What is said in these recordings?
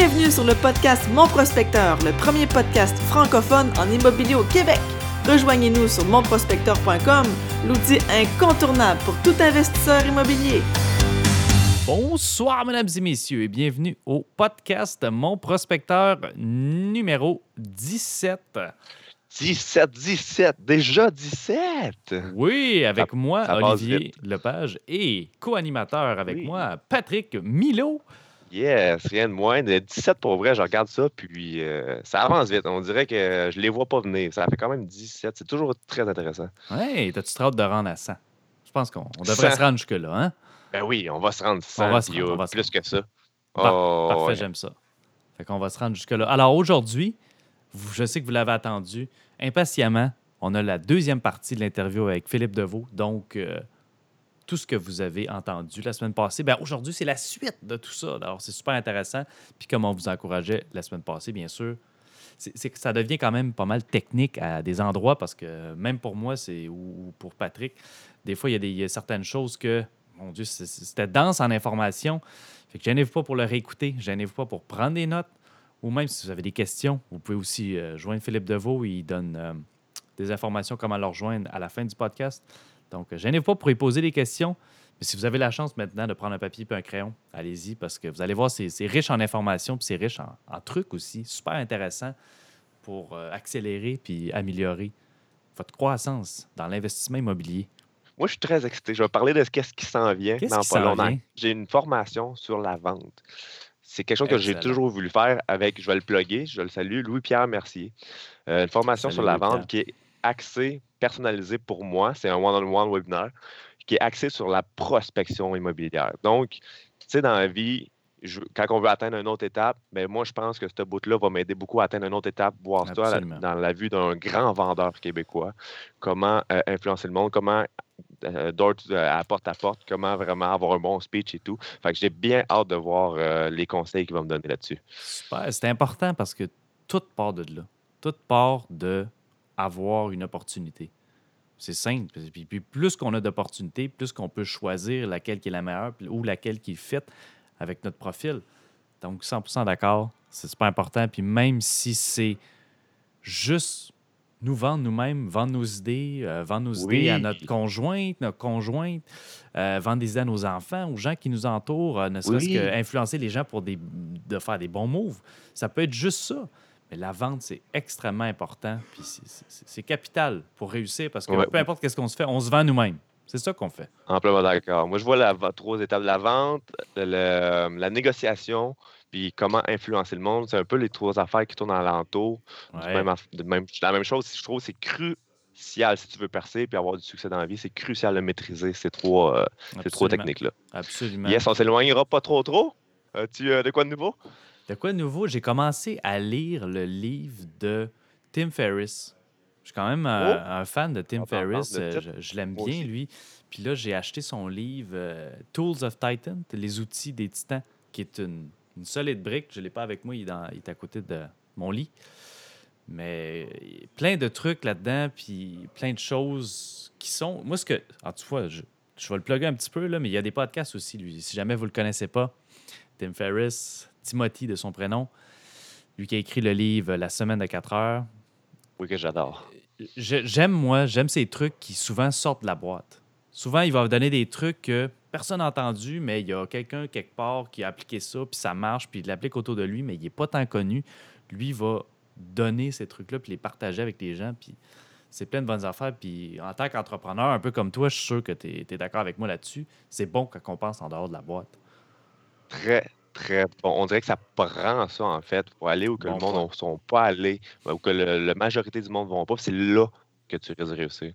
Bienvenue sur le podcast Mon Prospecteur, le premier podcast francophone en immobilier au Québec. Rejoignez-nous sur monprospecteur.com, l'outil incontournable pour tout investisseur immobilier. Bonsoir, mesdames et messieurs, et bienvenue au podcast Mon Prospecteur numéro 17. 17, 17, déjà 17. Oui, avec Ça- moi, ça Olivier. Lepage, et co-animateur avec Oui. moi, Patrick Milo. Yes, rien de moins. De 17 pour vrai, je regarde ça, puis euh, ça avance vite. On dirait que je les vois pas venir. Ça fait quand même 17. C'est toujours très intéressant. Ouais, t'as-tu trop hâte de rendre à 100? Je pense qu'on on devrait 100. se rendre jusque-là, hein? Ben oui, on va se rendre 100, va se rendre, on va se plus que ça. Oh, Parfait, ouais. j'aime ça. Fait qu'on va se rendre jusque-là. Alors aujourd'hui, je sais que vous l'avez attendu impatiemment. On a la deuxième partie de l'interview avec Philippe Deveau. Donc, euh, tout ce que vous avez entendu la semaine passée, ben aujourd'hui, c'est la suite de tout ça. Alors, c'est super intéressant. Puis comme on vous encourageait la semaine passée, bien sûr, c'est que ça devient quand même pas mal technique à des endroits parce que même pour moi, c'est ou ou pour Patrick, des fois, il y a, des, certaines choses que, mon Dieu, c'était dense en information. Fait que gênez-vous pas pour le réécouter, gênez-vous pas pour prendre des notes, ou même si vous avez des questions, vous pouvez aussi euh, joindre Philippe Deveau, il donne euh, des informations comment le rejoindre à la fin du podcast. Donc, euh, gênez-vous pas pour y poser des questions. Mais si vous avez la chance maintenant de prendre un papier et un crayon, allez-y parce que vous allez voir, c'est riche en informations puis c'est riche en, en trucs aussi, super intéressant pour euh, accélérer puis améliorer votre croissance dans l'investissement immobilier. Moi, je suis très excité. Je vais parler de ce qu'est-ce qui s'en vient dans qui pas longtemps. J'ai une formation sur la vente. C'est quelque chose que j'ai toujours voulu faire avec, je vais le plugger, je le salue, Louis-Pierre Mercier. Euh, une formation Salut, sur la vente qui est axée, personnalisée pour moi. C'est un one-on-one webinaire qui est axé sur la prospection immobilière. Donc, tu sais, dans la vie, je- quand on veut atteindre une autre étape, ben moi, je pense que ce bout-là va m'aider beaucoup à atteindre une autre étape, voir ça dans la vue d'un grand vendeur québécois. Comment euh, influencer le monde, comment euh, to- euh, à porte à porte, comment vraiment avoir un bon speech et tout. Fait que j'ai bien hâte de voir euh, les conseils qu'il va me donner là-dessus. Super. C'est important parce que tout part de là. Tout part de avoir une opportunité. C'est simple. Puis, puis plus qu'on a d'opportunités, plus qu'on peut choisir laquelle qui est la meilleure ou laquelle qui fit avec notre profil. Donc, 100% d'accord. C'est super important. Puis même si c'est juste nous vendre nous-mêmes, vendre nos idées, euh, vendre nos idées à notre conjointe, notre conjointe, euh, vendre des idées à nos enfants, aux gens qui nous entourent, euh, ne serait-ce Oui. que influencer les gens pour des, de faire des bons moves. Ça peut être juste ça. Mais la vente, c'est extrêmement important. Puis c'est- capital pour réussir parce que Ouais. peu importe qu'est-ce qu'on se fait, on se vend nous-mêmes. C'est ça qu'on fait. Amplement d'accord. Moi, je vois la, trois étapes. La vente, le- la négociation, puis comment influencer le monde. C'est un peu les trois affaires qui tournent alentour. Ouais. Même, aff- de même- la même chose, je trouve, c'est crucial si tu veux percer puis avoir du succès dans la vie. C'est crucial de maîtriser ces trois, euh, ces trois Absolument. techniques-là. Absolument. Yes, on s'éloignera pas trop trop. As-tu euh, de quoi de nouveau? De quoi de nouveau? J'ai commencé à lire le livre de Tim Ferriss. Je suis quand même euh, Oh! un fan de Tim Ferriss. Euh. Je, je l'aime bien, aussi. lui. Puis là, j'ai acheté son livre euh, Tools of Titan, les outils des titans, qui est une, une solide brique. Je ne l'ai pas avec moi, il est, dans- il est à côté de mon lit. Mais a plein de trucs là-dedans, puis plein de choses qui sont. Moi, ce que. En tout cas, je, je vais le plugger un petit peu, là, mais il y a des podcasts aussi, lui. Si jamais vous ne le connaissez pas, Tim Ferriss, Timothy de son prénom, lui qui a écrit le livre La semaine de 4 heures. Oui, que j'adore. J'aime, moi, j'aime ces trucs qui souvent sortent de la boîte. Souvent, il va vous donner des trucs que personne n'a entendu, mais il y a quelqu'un quelque part qui a appliqué ça, puis ça marche, puis il l'applique autour de lui, mais il n'est pas tant connu. Lui va donner ces trucs-là, puis les partager avec les gens, puis c'est plein de bonnes affaires. Puis en tant qu'entrepreneur, un peu comme toi, je suis sûr que tu es, d'accord avec moi là-dessus. C'est bon quand on pense en dehors de la boîte. Très, très bon. On dirait que ça prend ça, en fait, pour aller où que Bon le monde ne sont pas allés, ou que la majorité du monde ne vont pas. C'est là que tu risques de réussir.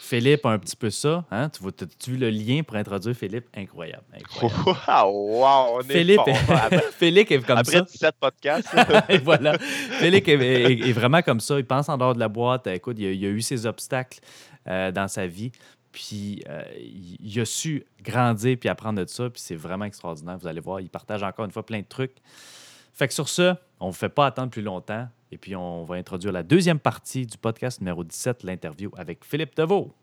Philippe a un petit peu ça. Hein? Tu vois, tu vu le lien pour introduire Philippe? Incroyable. incroyable. wow, on est Philippe, fort. Après, Philippe est comme après ça. 17 podcasts, Et voilà. Philippe est, est- est vraiment comme ça. Il pense en dehors de la boîte. Écoute, il a, il a eu ses obstacles euh, dans sa vie. Puis euh, il, a su grandir puis apprendre de ça. Puis c'est vraiment extraordinaire. Vous allez voir, il partage encore une fois plein de trucs. Fait que sur ce, on ne vous fait pas attendre plus longtemps. Et puis on va introduire la deuxième partie du podcast numéro 17, l'interview avec Philippe Deveau.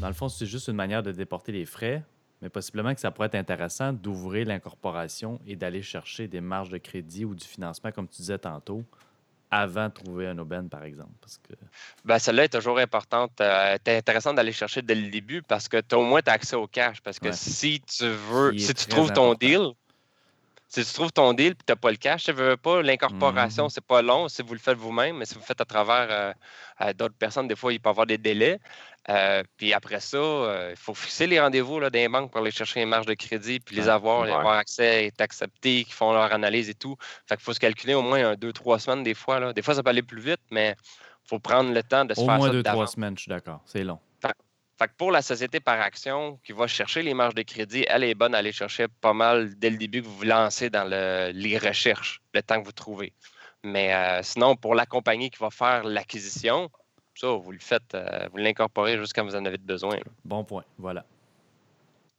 Dans le fond, c'est juste une manière de déporter les frais. Mais possiblement que ça pourrait être intéressant d'ouvrir l'incorporation et d'aller chercher des marges de crédit ou du financement, comme tu disais tantôt, avant de trouver un aubaine, par exemple. Parce que... ben, celle-là est toujours importante. Euh, c'est intéressant d'aller chercher dès le début parce que tu as au moins accès au cash. Parce que si tu veux, si tu trouves ton deal, si tu trouves ton deal et tu n'as pas le cash, tu veux pas, l'incorporation, mm-hmm. c'est pas long si vous le faites vous-même, mais si vous le faites à travers euh, d'autres personnes, des fois, il peut y avoir des délais. Euh, puis après ça, euh, il faut fixer les rendez-vous là, des banques pour aller chercher les marges de crédit, puis les avoir, avoir accès, être accepté, qu'ils font leur analyse et tout. Fait qu'il faut se calculer au moins un, deux, trois semaines des fois. Là. Des fois, ça peut aller plus vite, mais il faut prendre le temps de se faire ça. Au moins deux, trois semaines, je suis d'accord. C'est long. Fait, que pour la société par action qui va chercher les marges de crédit, elle est bonne à aller chercher pas mal dès le début que vous vous lancez dans les recherches, le temps que vous trouvez. Mais euh, sinon, pour la compagnie qui va faire l'acquisition, ça, vous le faites, euh, vous l'incorporez juste quand vous en avez besoin. Bon point, voilà.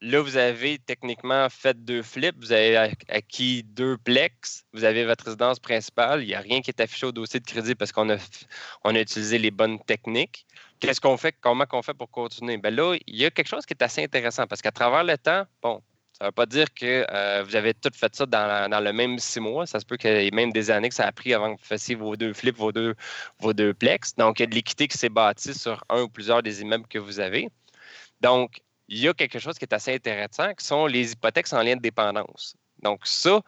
Là, vous avez techniquement fait deux flips, vous avez acquis deux plex, vous avez votre résidence principale, il n'y a rien qui est affiché au dossier de crédit parce qu'on a, on a utilisé les bonnes techniques. Qu'est-ce qu'on fait, comment qu'on fait pour continuer? Ben là, il y a quelque chose qui est assez intéressant parce qu'à travers le temps, bon, ça ne veut pas dire que euh, vous avez tout fait ça dans, le même six mois. Ça se peut qu'il y ait même des années que ça a pris avant que vous fassiez vos deux flips, vos deux, vos deux plex. Donc, il y a de l'équité qui s'est bâtie sur un ou plusieurs des immeubles que vous avez. Donc, il y a quelque chose qui est assez intéressant, qui sont les hypothèques en lien de dépendance. Donc, ça,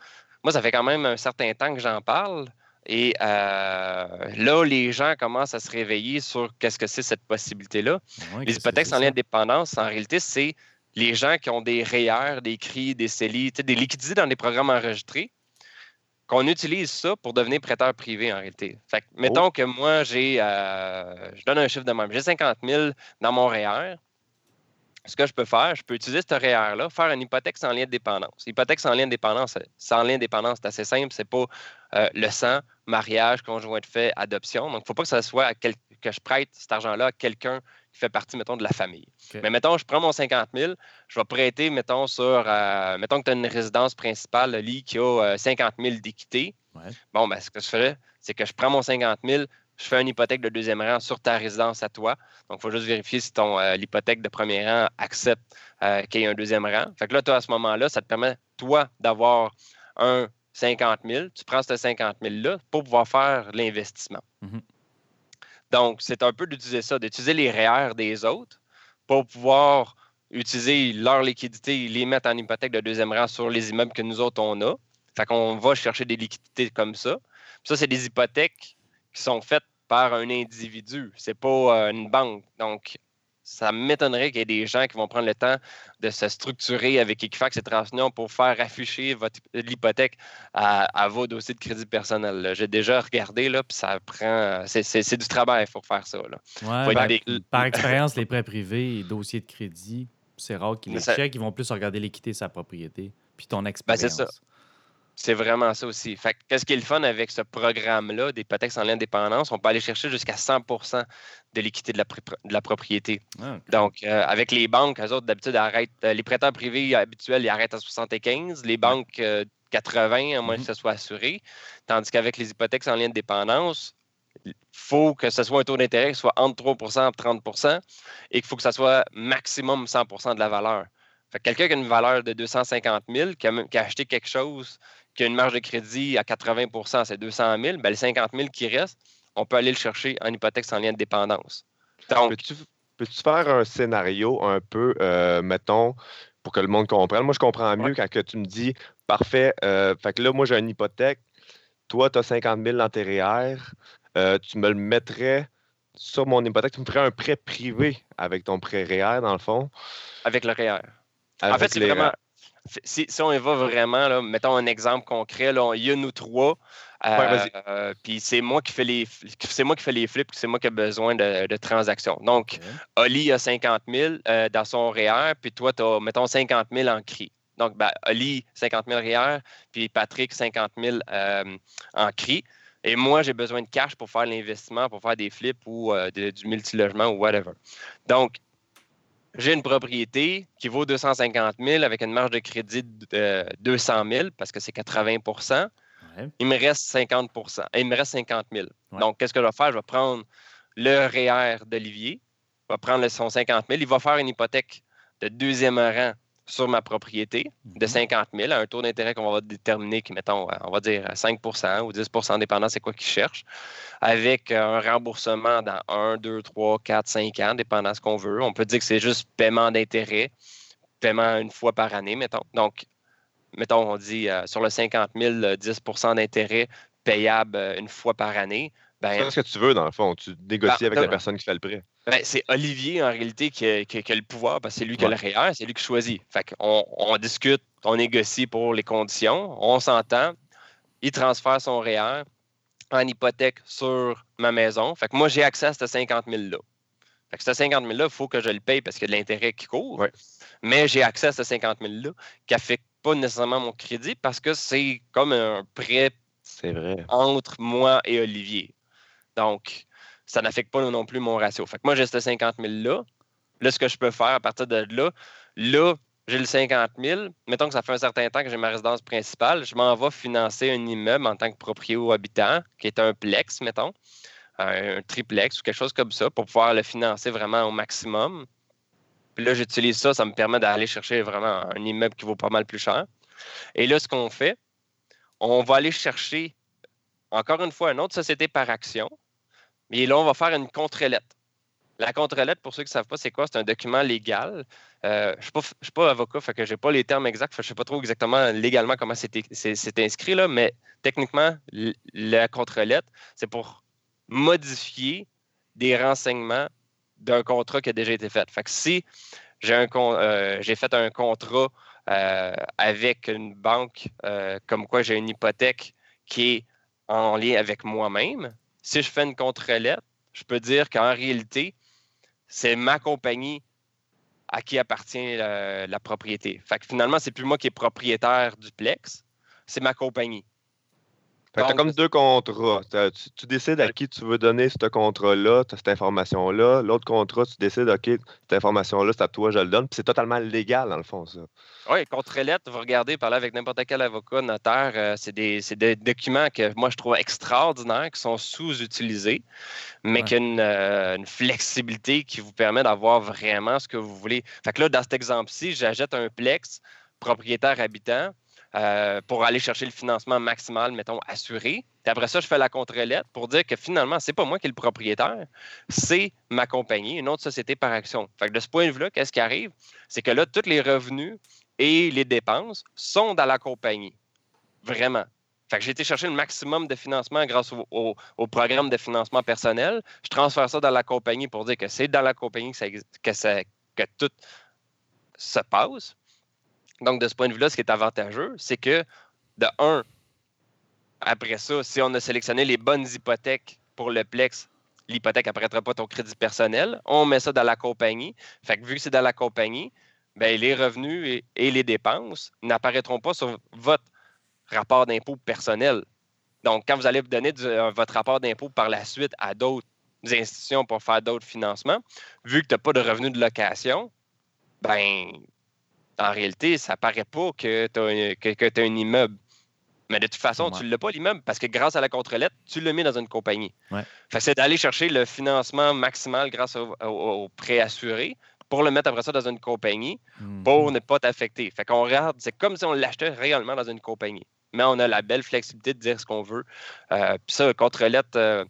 moi, ça fait quand même un certain temps que j'en parle. Et euh, là, les gens commencent à se réveiller sur qu'est-ce que c'est cette possibilité-là. les hypothèques en lien de dépendance, en réalité, c'est les gens qui ont des REER, des CRI, des CELI, des liquidités dans des programmes enregistrés, qu'on utilise ça pour devenir prêteur privé en réalité. Fait que, mettons oh. que moi, j'ai, euh, je donne un chiffre de même, j'ai 50 000 dans mon REER. Ce que je peux faire, je peux utiliser ce REER-là, faire une hypothèque sans lien de dépendance. Hypothèque sans lien de dépendance, sans lien de dépendance, c'est assez simple, c'est pas euh, le sang, mariage, conjoint de fait, adoption. Donc, il ne faut pas que ça soit que je prête cet argent-là à quelqu'un qui fait partie, mettons, de la famille. Mais mettons, je prends mon 50 000, je vais prêter, mettons, sur, euh, mettons que tu as une résidence principale, le lit, qui a 50 euh, 000 d'équité. Bon, ben, ce que je fais, c'est que je prends mon 50 000, je fais une hypothèque de deuxième rang sur ta résidence à toi. Donc, il faut juste vérifier si ton euh, l'hypothèque de premier rang accepte qu'il y ait un deuxième rang. Fait que là, toi, à ce moment-là, ça te permet, toi, d'avoir un 50 000. Tu prends ce 50 000-là pour pouvoir faire l'investissement. Mm-hmm. Donc, c'est un peu d'utiliser ça, d'utiliser les REER des autres pour pouvoir utiliser leur liquidité, les mettre en hypothèque de deuxième rang sur les immeubles que nous autres, on a. Fait qu'on va chercher des liquidités comme ça. ça, c'est des hypothèques qui sont faites par un individu. C'est pas euh, une banque. Donc, ça m'étonnerait qu'il y ait des gens qui vont prendre le temps de se structurer avec Equifax et Transunion pour faire afficher l'hypothèque à, vos dossiers de crédit personnel. J'ai déjà regardé, là, puis ça prend. C'est du travail pour faire ça. Par expérience, les prêts privés et dossiers de crédit, c'est rare qu'ils les ça... checkent. Ils vont plus regarder l'équité de sa propriété, puis ton expérience. Ben, c'est ça. C'est vraiment ça aussi. Fait qu'est-ce qui est le fun avec ce programme-là, des hypothèques en lien dépendance? On peut aller chercher jusqu'à 100% de l'équité de la, de la propriété. Ah, Donc, euh, avec les banques, eux autres, d'habitude, arrêtent. Euh, les prêteurs privés habituels, ils arrêtent à 75. Les banques, 80, euh, à moins que ce soit assuré. Tandis qu'avec les hypothèques en lien de dépendance, il faut que ce soit un taux d'intérêt qui soit entre 3% et 30% et qu'il faut que ce soit maximum 100% de la valeur. Fait quelqu'un qui a une valeur de 250 000, qui a, qui a acheté quelque chose qui a une marge de crédit à 80 c'est 200 000, bien, les 50 000 qui restent, on peut aller le chercher en hypothèque sans lien de dépendance. Donc, peux-tu, faire un scénario un peu, euh, mettons, pour que le monde comprenne? Moi, je comprends mieux quand que tu me dis, parfait, euh, fait que là, moi, j'ai une hypothèque, toi, tu as 50 000 dans tes REER, euh, tu me le mettrais sur mon hypothèque, tu me ferais un prêt privé avec ton prêt REER, dans le fond. Avec le REER. en fait, c'est vraiment si, on y va vraiment, mettons un exemple concret, là, il y a nous trois. Euh, puis c'est moi qui fais les c'est moi qui fais les flips, c'est moi qui ai besoin de, transactions. Donc, Oli a 50 000 euh, dans son REER, puis toi, tu as, mettons, 50 000 en CRI. Donc, ben, Oli, 50 000 REER, puis Patrick, 50 000 euh, en CRI. Et moi, j'ai besoin de cash pour faire l'investissement, pour faire des flips ou du multilogement ou whatever. Donc, j'ai une propriété qui vaut 250 000 avec une marge de crédit de 200 000 parce que c'est 80% Il me reste 50 Il me reste 50 000. Donc, qu'est-ce que je vais faire? Je vais prendre le REER d'Olivier, je vais prendre son 50 000. Il va faire une hypothèque de deuxième rang sur ma propriété de 50 Mhm. 000 à un taux d'intérêt qu'on va déterminer, qui, mettons, euh, on va dire 5% ou 10% dépendant c'est quoi qu'ils cherchent, avec un remboursement dans 1, 2, 3, 4, 5 ans, dépendant ce qu'on veut. On peut dire que c'est juste paiement d'intérêt, paiement une fois par année, mettons. Donc, mettons, on dit euh, sur le 50 000, euh, 10% d'intérêt payable euh, une fois par année. Ben, C'est ce que tu veux, dans le fond. Tu négocies Ben, avec la ben, personne qui fait le prêt. ben, c'est Olivier, en réalité, qui a, qui a- qui a le pouvoir, parce que c'est lui qui a le REER, c'est lui qui choisit. Fait qu'on on discute, on négocie pour les conditions, on s'entend, il transfère son REER en hypothèque sur ma maison. Fait que moi, j'ai accès à ce 50 000-là. Fait que ce 50 000-là, il faut que je le paye parce qu'il y a de l'intérêt qui court. Ouais. Mais j'ai accès à ce 50 000-là qui n'affecte pas nécessairement mon crédit parce que c'est comme un prêt C'est vrai. entre moi et Olivier. Donc, ça n'affecte pas non plus mon ratio. Fait que moi, j'ai ce 50 000-là. Là, ce que je peux faire à partir de là, là, j'ai le 50 000. Mettons que ça fait un certain temps que j'ai ma résidence principale. Je m'en vais financer un immeuble en tant que propriétaire ou habitant, qui est un plex, mettons, un triplex ou quelque chose comme ça, pour pouvoir le financer vraiment au maximum. Puis là, j'utilise ça, ça me permet d'aller chercher vraiment un immeuble qui vaut pas mal plus cher. Et là, ce qu'on fait, on va aller chercher, encore une fois, une autre société par action. Mais là, on va faire une contre-lettre. La contre-lettre, pour ceux qui ne savent pas, c'est quoi? C'est un document légal. Euh, je ne suis, pas- avocat, fait que je n'ai pas les termes exacts. Je ne sais pas trop exactement légalement comment c'est inscrit, là, mais techniquement, la contre-lettre, c'est pour modifier des renseignements d'un contrat qui a déjà été fait. Fait que si j'ai euh, fait un contrat euh, avec une banque comme quoi j'ai une hypothèque qui est en lien avec moi-même, si je fais une contre-lettre, je peux dire qu'en réalité, c'est ma compagnie à qui appartient euh, la propriété. Fait que finalement, c'est plus moi qui est propriétaire du Plex, c'est ma compagnie. Fait que t'as comme deux contrats. Tu, tu décides à qui tu veux donner ce contrat-là, cette information-là. L'autre contrat, tu décides, OK, cette information-là, c'est à toi, je le donne. Puis c'est totalement légal, dans le fond, ça. Oui, contre-lettre, vous regardez, parler avec n'importe quel avocat, notaire, euh, c'est des, des documents que moi je trouve extraordinaires, qui sont sous-utilisés, mais Ouais. qui ont une, euh, une flexibilité qui vous permet d'avoir vraiment ce que vous voulez. Fait que là, dans cet exemple-ci, j'achète un Plex propriétaire habitant euh, pour aller chercher le financement maximal, mettons, assuré. Puis après ça, je fais la contre-lettre pour dire que finalement, c'est pas moi qui est le propriétaire, c'est ma compagnie, une autre société par action. Fait que de ce point de vue-là, qu'est-ce qui arrive? C'est que là, tous les revenus et les dépenses sont dans la compagnie. Vraiment. Fait que j'ai été chercher le maximum de financement grâce au, programme de financement personnel. Je transfère ça dans la compagnie pour dire que c'est dans la compagnie que tout se passe. Donc, de ce point de vue-là, ce qui est avantageux, c'est que, de un, après ça, si on a sélectionné les bonnes hypothèques pour le Plex, l'hypothèque n'apparaîtra pas ton crédit personnel. On met ça dans la compagnie. Fait que vu que c'est dans la compagnie, ben, les revenus et, les dépenses n'apparaîtront pas sur votre rapport d'impôt personnel. Donc, quand vous allez donner du- euh, votre rapport d'impôt par la suite à d'autres institutions pour faire d'autres financements, vu que tu n'as pas de revenus de location, ben, en réalité, ça paraît pas que tu as, que, que t'as un immeuble. Mais de toute façon, Ouais. tu ne l'as pas, l'immeuble, parce que grâce à la contre-lettre, tu l'as mis dans une compagnie. Ouais. C'est d'aller chercher le financement maximal grâce au, au- au prêt assuré pour le mettre après ça dans une compagnie Mhm. pour ne pas t'affecter. Fait qu'on regarde, c'est comme si on l'achetait réellement dans une compagnie. Mais on a la belle flexibilité de dire ce qu'on veut. Euh, Puis ça, contre-lettre, euh,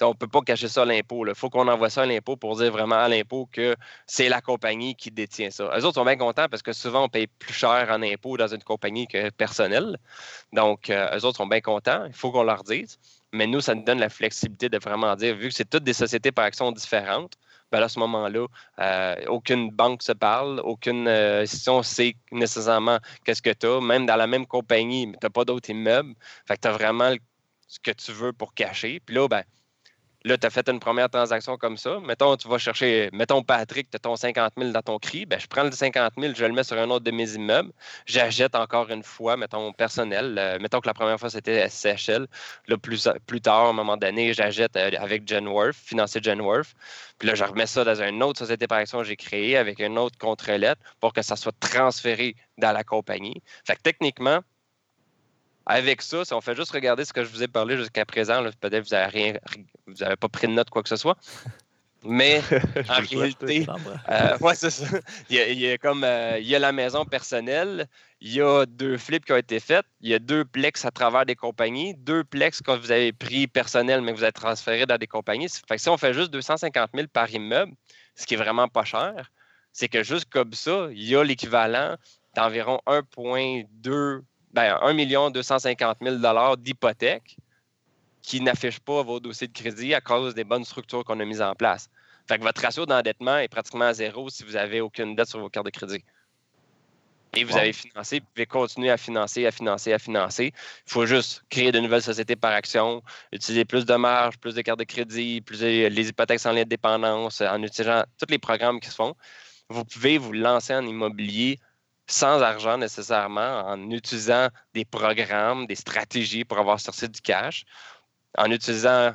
on ne peut pas cacher ça à l'impôt. Il faut qu'on envoie ça à l'impôt pour dire vraiment à l'impôt que c'est la compagnie qui détient ça. Eux autres sont bien contents parce que souvent, on paye plus cher en impôt dans une compagnie que personnel. Donc, euh, eux autres sont bien contents. Il faut qu'on leur dise. Mais nous, ça nous donne la flexibilité de vraiment dire, vu que c'est toutes des sociétés par action différentes, ben à ce moment-là, euh, aucune banque se parle, aucune euh, institution sait nécessairement qu'est-ce que tu as, même dans la même compagnie, tu n'as pas d'autres immeubles. Fait que tu as vraiment ce que tu veux pour cacher. Puis là, ben, là, tu as fait une première transaction comme ça. Mettons, tu vas chercher, mettons, Patrick, tu as ton 50 000 dans ton CRI. Ben, je prends le 50 000, je le mets sur un autre de mes immeubles. J'achète encore une fois, mettons, personnel. Euh, mettons que la première fois, c'était SCHL. Là, plus, plus tard, à un moment donné, j'achète euh, avec Genworth, financé Genworth. Puis là, je remets ça dans une autre société par action que j'ai créée avec une autre contre-lettre pour que ça soit transféré dans la compagnie. Fait que techniquement, avec ça, si on fait juste regarder ce que je vous ai parlé jusqu'à présent, là, peut-être que vous n'avez rien, vous avez pas pris de note quoi que ce soit. Mais en réalité, euh, ouais, c'est ça. Il y a, il y a comme euh, il y a la maison personnelle, il y a deux flips qui ont été faits, il y a deux plex à travers des compagnies, deux plex que vous avez pris personnel, mais que vous avez transféré dans des compagnies. Fait que si on fait juste 250 000 par immeuble, ce qui est vraiment pas cher, c'est que juste comme ça, il y a l'équivalent d'environ 1,2 ben, 1 250 000 d'hypothèque qui n'affiche pas vos dossiers de crédit à cause des bonnes structures qu'on a mises en place. Fait que votre ratio d'endettement est pratiquement à zéro si vous n'avez aucune dette sur vos cartes de crédit. Et vous Wow. avez financé, vous pouvez continuer à financer, à financer, à financer. Il faut juste créer de nouvelles sociétés par action, utiliser plus de marge, plus de cartes de crédit, plus de- les hypothèques sans lien de dépendance, en utilisant tous les programmes qui se font. Vous pouvez vous lancer en immobilier sans argent nécessairement, en utilisant des programmes, des stratégies pour avoir sorti du cash, en utilisant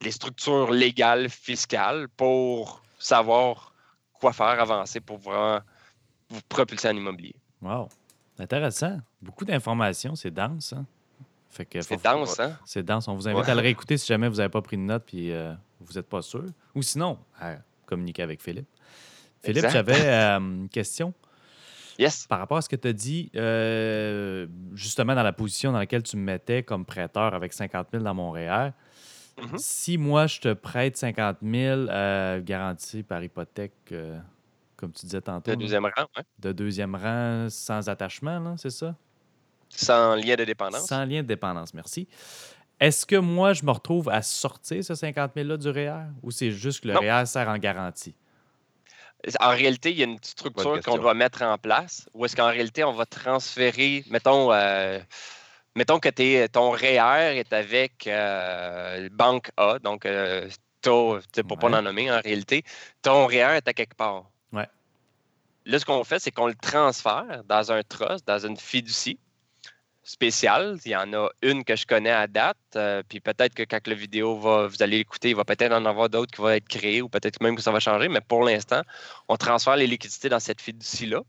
les structures légales, fiscales pour savoir quoi faire, avancer pour vraiment vous propulser en immobilier. Wow. Intéressant. Beaucoup d'informations. C'est dense. Hein? Fait que C'est faut- dense, hein? C'est dense. On vous invite Ouais. à le réécouter si jamais vous n'avez pas pris de notes puis euh, vous n'êtes pas sûr. Ou sinon, à communiquer avec Philippe. Philippe, j'avais euh, une question Yes. par rapport à ce que tu as dit, euh, justement dans la position dans laquelle tu me mettais comme prêteur avec 50 000 dans mon REER. Mhm. Si moi, je te prête 50 000 euh, garanti par hypothèque, euh, comme tu disais tantôt, là, deuxième rang, hein? de deuxième rang sans attachement, c'est ça? sans lien de dépendance. Sans lien de dépendance, merci. Est-ce que moi, je me retrouve à sortir ce 50 000-là du REER ou c'est juste que le Non. REER sert en garantie? En réalité, il y a une structure qu'on doit mettre en place où est-ce qu'en réalité, on va transférer, mettons, euh, mettons que ton REER est avec euh, Banque A, donc euh, pour Ouais. pas en nommer en réalité, ton REER est à quelque part. Ouais. Là, ce qu'on fait, c'est qu'on le transfère dans un trust, dans une fiducie spéciale. Il y en a une que je connais à date, euh, puis peut-être que quand la vidéo va, vous allez l'écouter, il va peut-être en avoir d'autres qui vont être créées ou peut-être même que ça va changer, mais pour l'instant, on transfère les liquidités dans cette fiducie-là.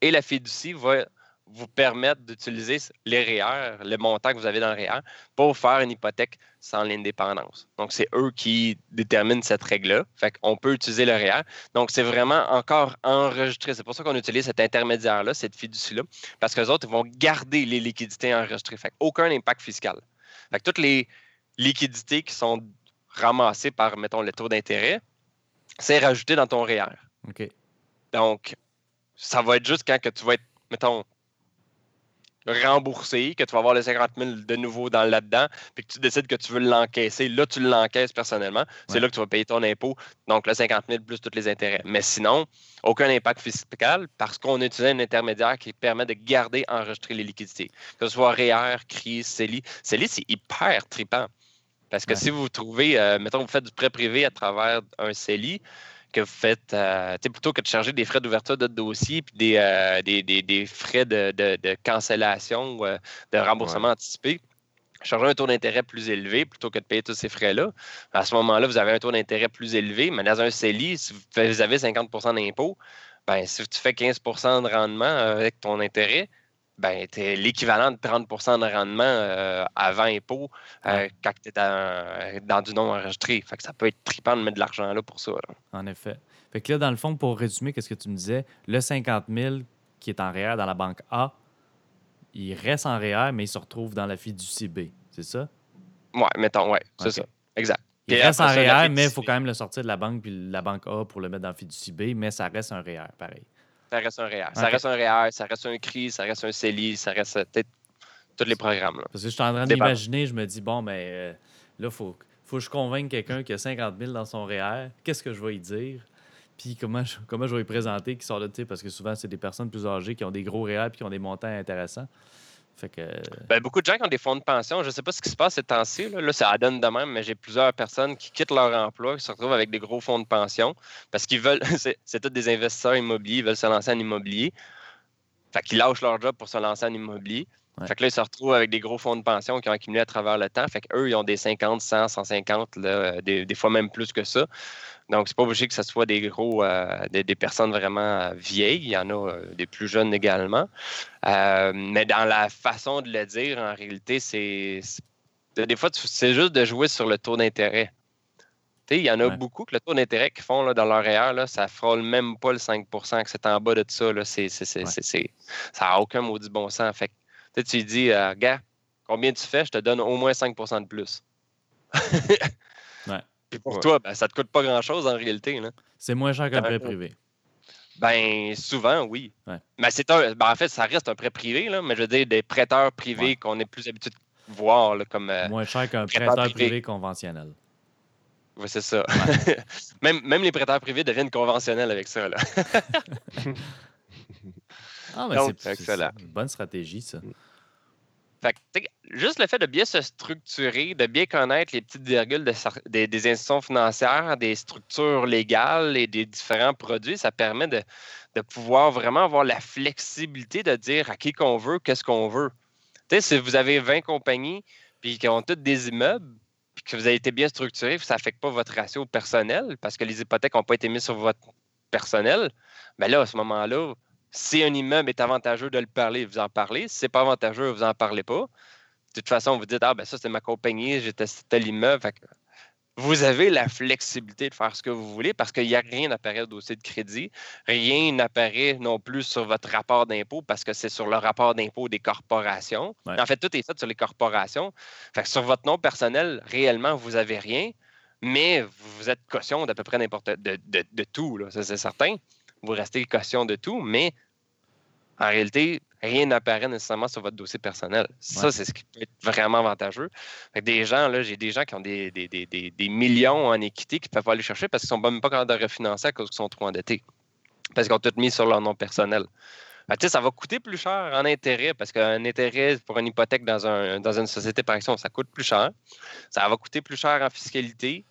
Et la fiducie va vous permettre d'utiliser les REER, le montant que vous avez dans le REER, pour faire une hypothèque sans l'indépendance. Donc, c'est eux qui déterminent cette règle-là. Fait qu'on peut utiliser le REER. Donc, c'est vraiment encore enregistré. C'est pour ça qu'on utilise cet intermédiaire-là, cette fiducie-là, parce que les autres ils vont garder les liquidités enregistrées. Fait aucun impact fiscal. Fait que toutes les liquidités qui sont ramassées par, mettons, le taux d'intérêt, c'est rajouté dans ton REER. OK. Donc, ça va être juste quand que tu vas être, mettons, remboursé, que tu vas avoir les 50 000 de nouveau dans là-dedans, puis que tu décides que tu veux l'encaisser. Là, tu l'encaisses personnellement. C'est là que tu vas payer ton impôt. Donc, le 50 000 plus tous les intérêts. Mais sinon, aucun impact fiscal parce qu'on utilise un intermédiaire qui permet de garder, enregistrer les liquidités. Que ce soit REER, CRI, CELI. CELI, c'est hyper tripant. Parce que Ouais. si vous trouvez, euh, mettons, vous faites du prêt privé à travers un CELI, que vous faites, euh, plutôt que de charger des frais d'ouverture de dossier puis des, euh, des, des- des frais de, de- de cancellation ou euh, de remboursement anticipé, charger un taux d'intérêt plus élevé plutôt que de payer tous ces frais-là. À ce moment-là, vous avez un taux d'intérêt plus élevé, mais dans un CELI, si vous avez 50% d'impôt, ben, si tu fais 15% de rendement euh, avec ton intérêt, ben, tu es l'équivalent de 30% de rendement euh, avant impôt euh, quand tu es dans, dans du non enregistré. Fait que ça peut être trippant de mettre de l'argent là pour ça. là. En effet. Fait que là, dans le fond, pour résumer, qu'est-ce que tu me disais? Le 50 000 qui est en REER dans la banque A, il reste en REER, mais il se retrouve dans la fiducie B. C'est ça? Ouais, mettons, ouais, c'est ça. Exact. Il reste en REER, mais il faut quand même le sortir de la banque, puis la banque A pour le mettre dans la fiducie B, mais ça reste un REER, pareil. Ça reste un REER. Ça reste un REER, ça reste un CRI, ça reste un CELI, ça reste euh, peut-être tous les programmes. là. Parce que je suis en train d'imaginer, je me dis, bon, mais euh, là, il faut, faut que je convainque quelqu'un qui a 50 000 dans son REER. Qu'est-ce que je vais y dire? Puis comment je, comment je vais y présenter qui sort de, tu sais, parce que souvent, c'est des personnes plus âgées qui ont des gros REER puis qui ont des montants intéressants. Euh, Ben, beaucoup de gens qui ont des fonds de pension, je ne sais pas ce qui se passe ces temps-ci. Là, Là, ça donne de même, mais j'ai plusieurs personnes qui quittent leur emploi, qui se retrouvent avec des gros fonds de pension parce qu'ils veulent, c'est c'est tous des investisseurs immobiliers, ils veulent se lancer en immobilier. Fait qu'ils lâchent leur job pour se lancer en immobilier. Ouais. Fait que là, ils se retrouvent avec des gros fonds de pension qui ont accumulé à travers le temps. Fait qu'eux, ils ont des 50, 100, 150, là, euh, des, des fois même plus que ça. Donc, c'est pas obligé que ce soit des gros, euh, des, des personnes vraiment euh, vieilles. Il y en a euh, des plus jeunes également. Mais dans la façon de le dire, en réalité, c'est. Des fois, c'est juste de jouer sur le taux d'intérêt. Il y en a Ouais. beaucoup que le taux d'intérêt qu'ils font là, dans leur REER, là, ça frôle même pas le 5% que c'est en bas de ça. Là, ça n'a aucun maudit bon sens. Fait que, sais, tu lui dis, euh, gars, combien tu fais? Je te donne au moins 5% de plus. Ouais. Puis pour Ouais. toi, ben, ça te coûte pas grand-chose en réalité. Là. C'est moins cher qu'un Ouais. prêt privé. Ben, souvent, oui. Ouais. Mais c'est un, ben, en fait, ça reste un prêt privé, là, mais je veux dire, des prêteurs privés Ouais. qu'on est plus habitué de voir là, comme. euh, Moins cher qu'un prêteur prêteur privé. privé conventionnel. ouais, c'est ça. même, même les prêteurs privés deviennent conventionnels avec ça. Là. Ah, mais c'est- une bonne stratégie, ça. Juste le fait de bien se structurer, de bien connaître les petites virgules des, institutions financières, des structures légales et des différents produits, ça permet de, pouvoir vraiment avoir la flexibilité de dire à qui qu'on veut, qu'est-ce qu'on veut. Si vous avez 20 compagnies qui ont toutes des immeubles, puis que vous avez été bien structuré, ça n'affecte pas votre ratio personnel parce que les hypothèques n'ont pas été mises sur votre personnel, bien là, à ce moment-là, si un immeuble est avantageux de le parler, vous en parlez. Si ce n'est pas avantageux, vous n'en parlez pas. De toute façon, vous dites Ah, ben ça, c'est ma compagnie, j'ai testé tel immeuble. Fait que vous avez la flexibilité de faire ce que vous voulez parce qu'il n'y a rien n'apparaît au dossier de crédit. Rien n'apparaît non plus sur votre rapport d'impôt parce que c'est sur le rapport d'impôt des corporations. Ouais. En fait, tout est fait sur les corporations. Fait que sur votre nom personnel, réellement, vous n'avez rien, mais vous êtes caution d'à peu près n'importe de, de- de tout, c'est certain. Vous restez caution de tout, mais en réalité, rien n'apparaît nécessairement sur votre dossier personnel. Ça, Ouais. c'est ce qui peut être vraiment avantageux. Des gens, là, j'ai des gens qui ont des, des- des- des- des millions en équité qui ne peuvent pas aller chercher parce qu'ils ne sont même pas capables de refinancer à cause qu'ils sont trop endettés. Parce qu'ils ont tout mis sur leur nom personnel. Ça va coûter plus cher en intérêt parce qu'un intérêt pour une hypothèque dans, un, dans une société par action, ça coûte plus cher. Ça va coûter plus cher en fiscalité,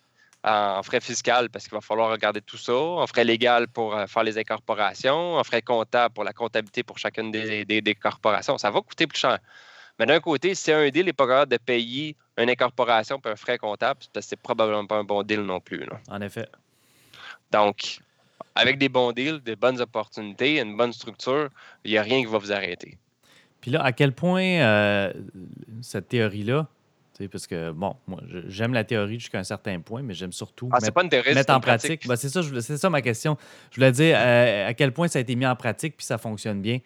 en frais fiscaux parce qu'il va falloir regarder tout ça, en frais légal pour euh, faire les incorporations, en frais comptables pour la comptabilité pour chacune des, des- des corporations. Ça va coûter plus cher. Mais d'un côté, si un deal n'est pas capable de payer une incorporation et un frais comptable, c'est parce que c'est probablement pas un bon deal non plus. là. En effet. Donc, avec des bons deals, des bonnes opportunités, une bonne structure, il n'y a rien qui va vous arrêter. Puis là, à quel point euh, cette théorie-là, parce que, bon, moi, j'aime la théorie jusqu'à un certain point, mais j'aime surtout Ah, mettre, pas une théorie, c'est mettre une en pratique. Ben, c'est ça, c'est ça ma question. Je voulais dire euh, à quel point ça a été mis en pratique puis ça fonctionne bien.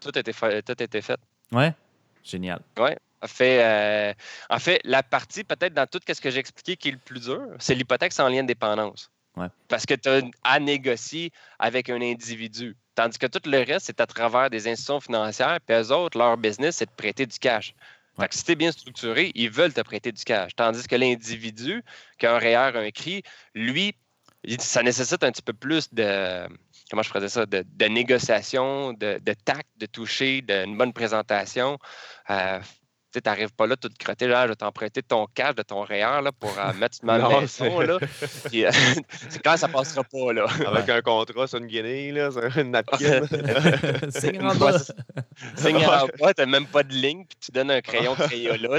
Tout a été fait. Tout a été fait. Ouais? Génial. En fait, euh, en fait, la partie peut-être dans tout ce que j'ai expliqué qui est le plus dur, c'est l'hypothèque sans lien de dépendance. Ouais. Parce que tu as à négocier avec un individu. Tandis que tout le reste, c'est à travers des institutions financières, puis eux autres, leur business, c'est de prêter du cash. Fait que si tu es bien structuré, ils veulent te prêter du cash. Tandis que l'individu, qui a un REER, un CRI, lui, ça nécessite un petit peu plus de. Comment je faisais ça? De, de négociation, de, de tact, de toucher, d'une bonne présentation. Euh, tu n'arrives pas là tout crotté, là, je vais t'emprunter ton cash de ton REER là, pour euh, mettre ma Non, maison. c'est- Là. Puis, euh, c'est quand ça passera pas. Là. Avec un contrat sur une guinée, là, sur une napkin. C'est grand. Ouais, c'est- l'emploi, tu n'as même pas de ligne, puis tu donnes un crayon Crayola.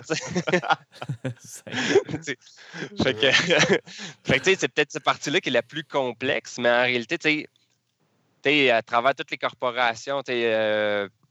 fait que, fait que, tu sais, c'est peut-être cette partie-là qui est la plus complexe, mais en réalité, tu sais, à travers toutes les corporations, tu sais, euh, tu sais,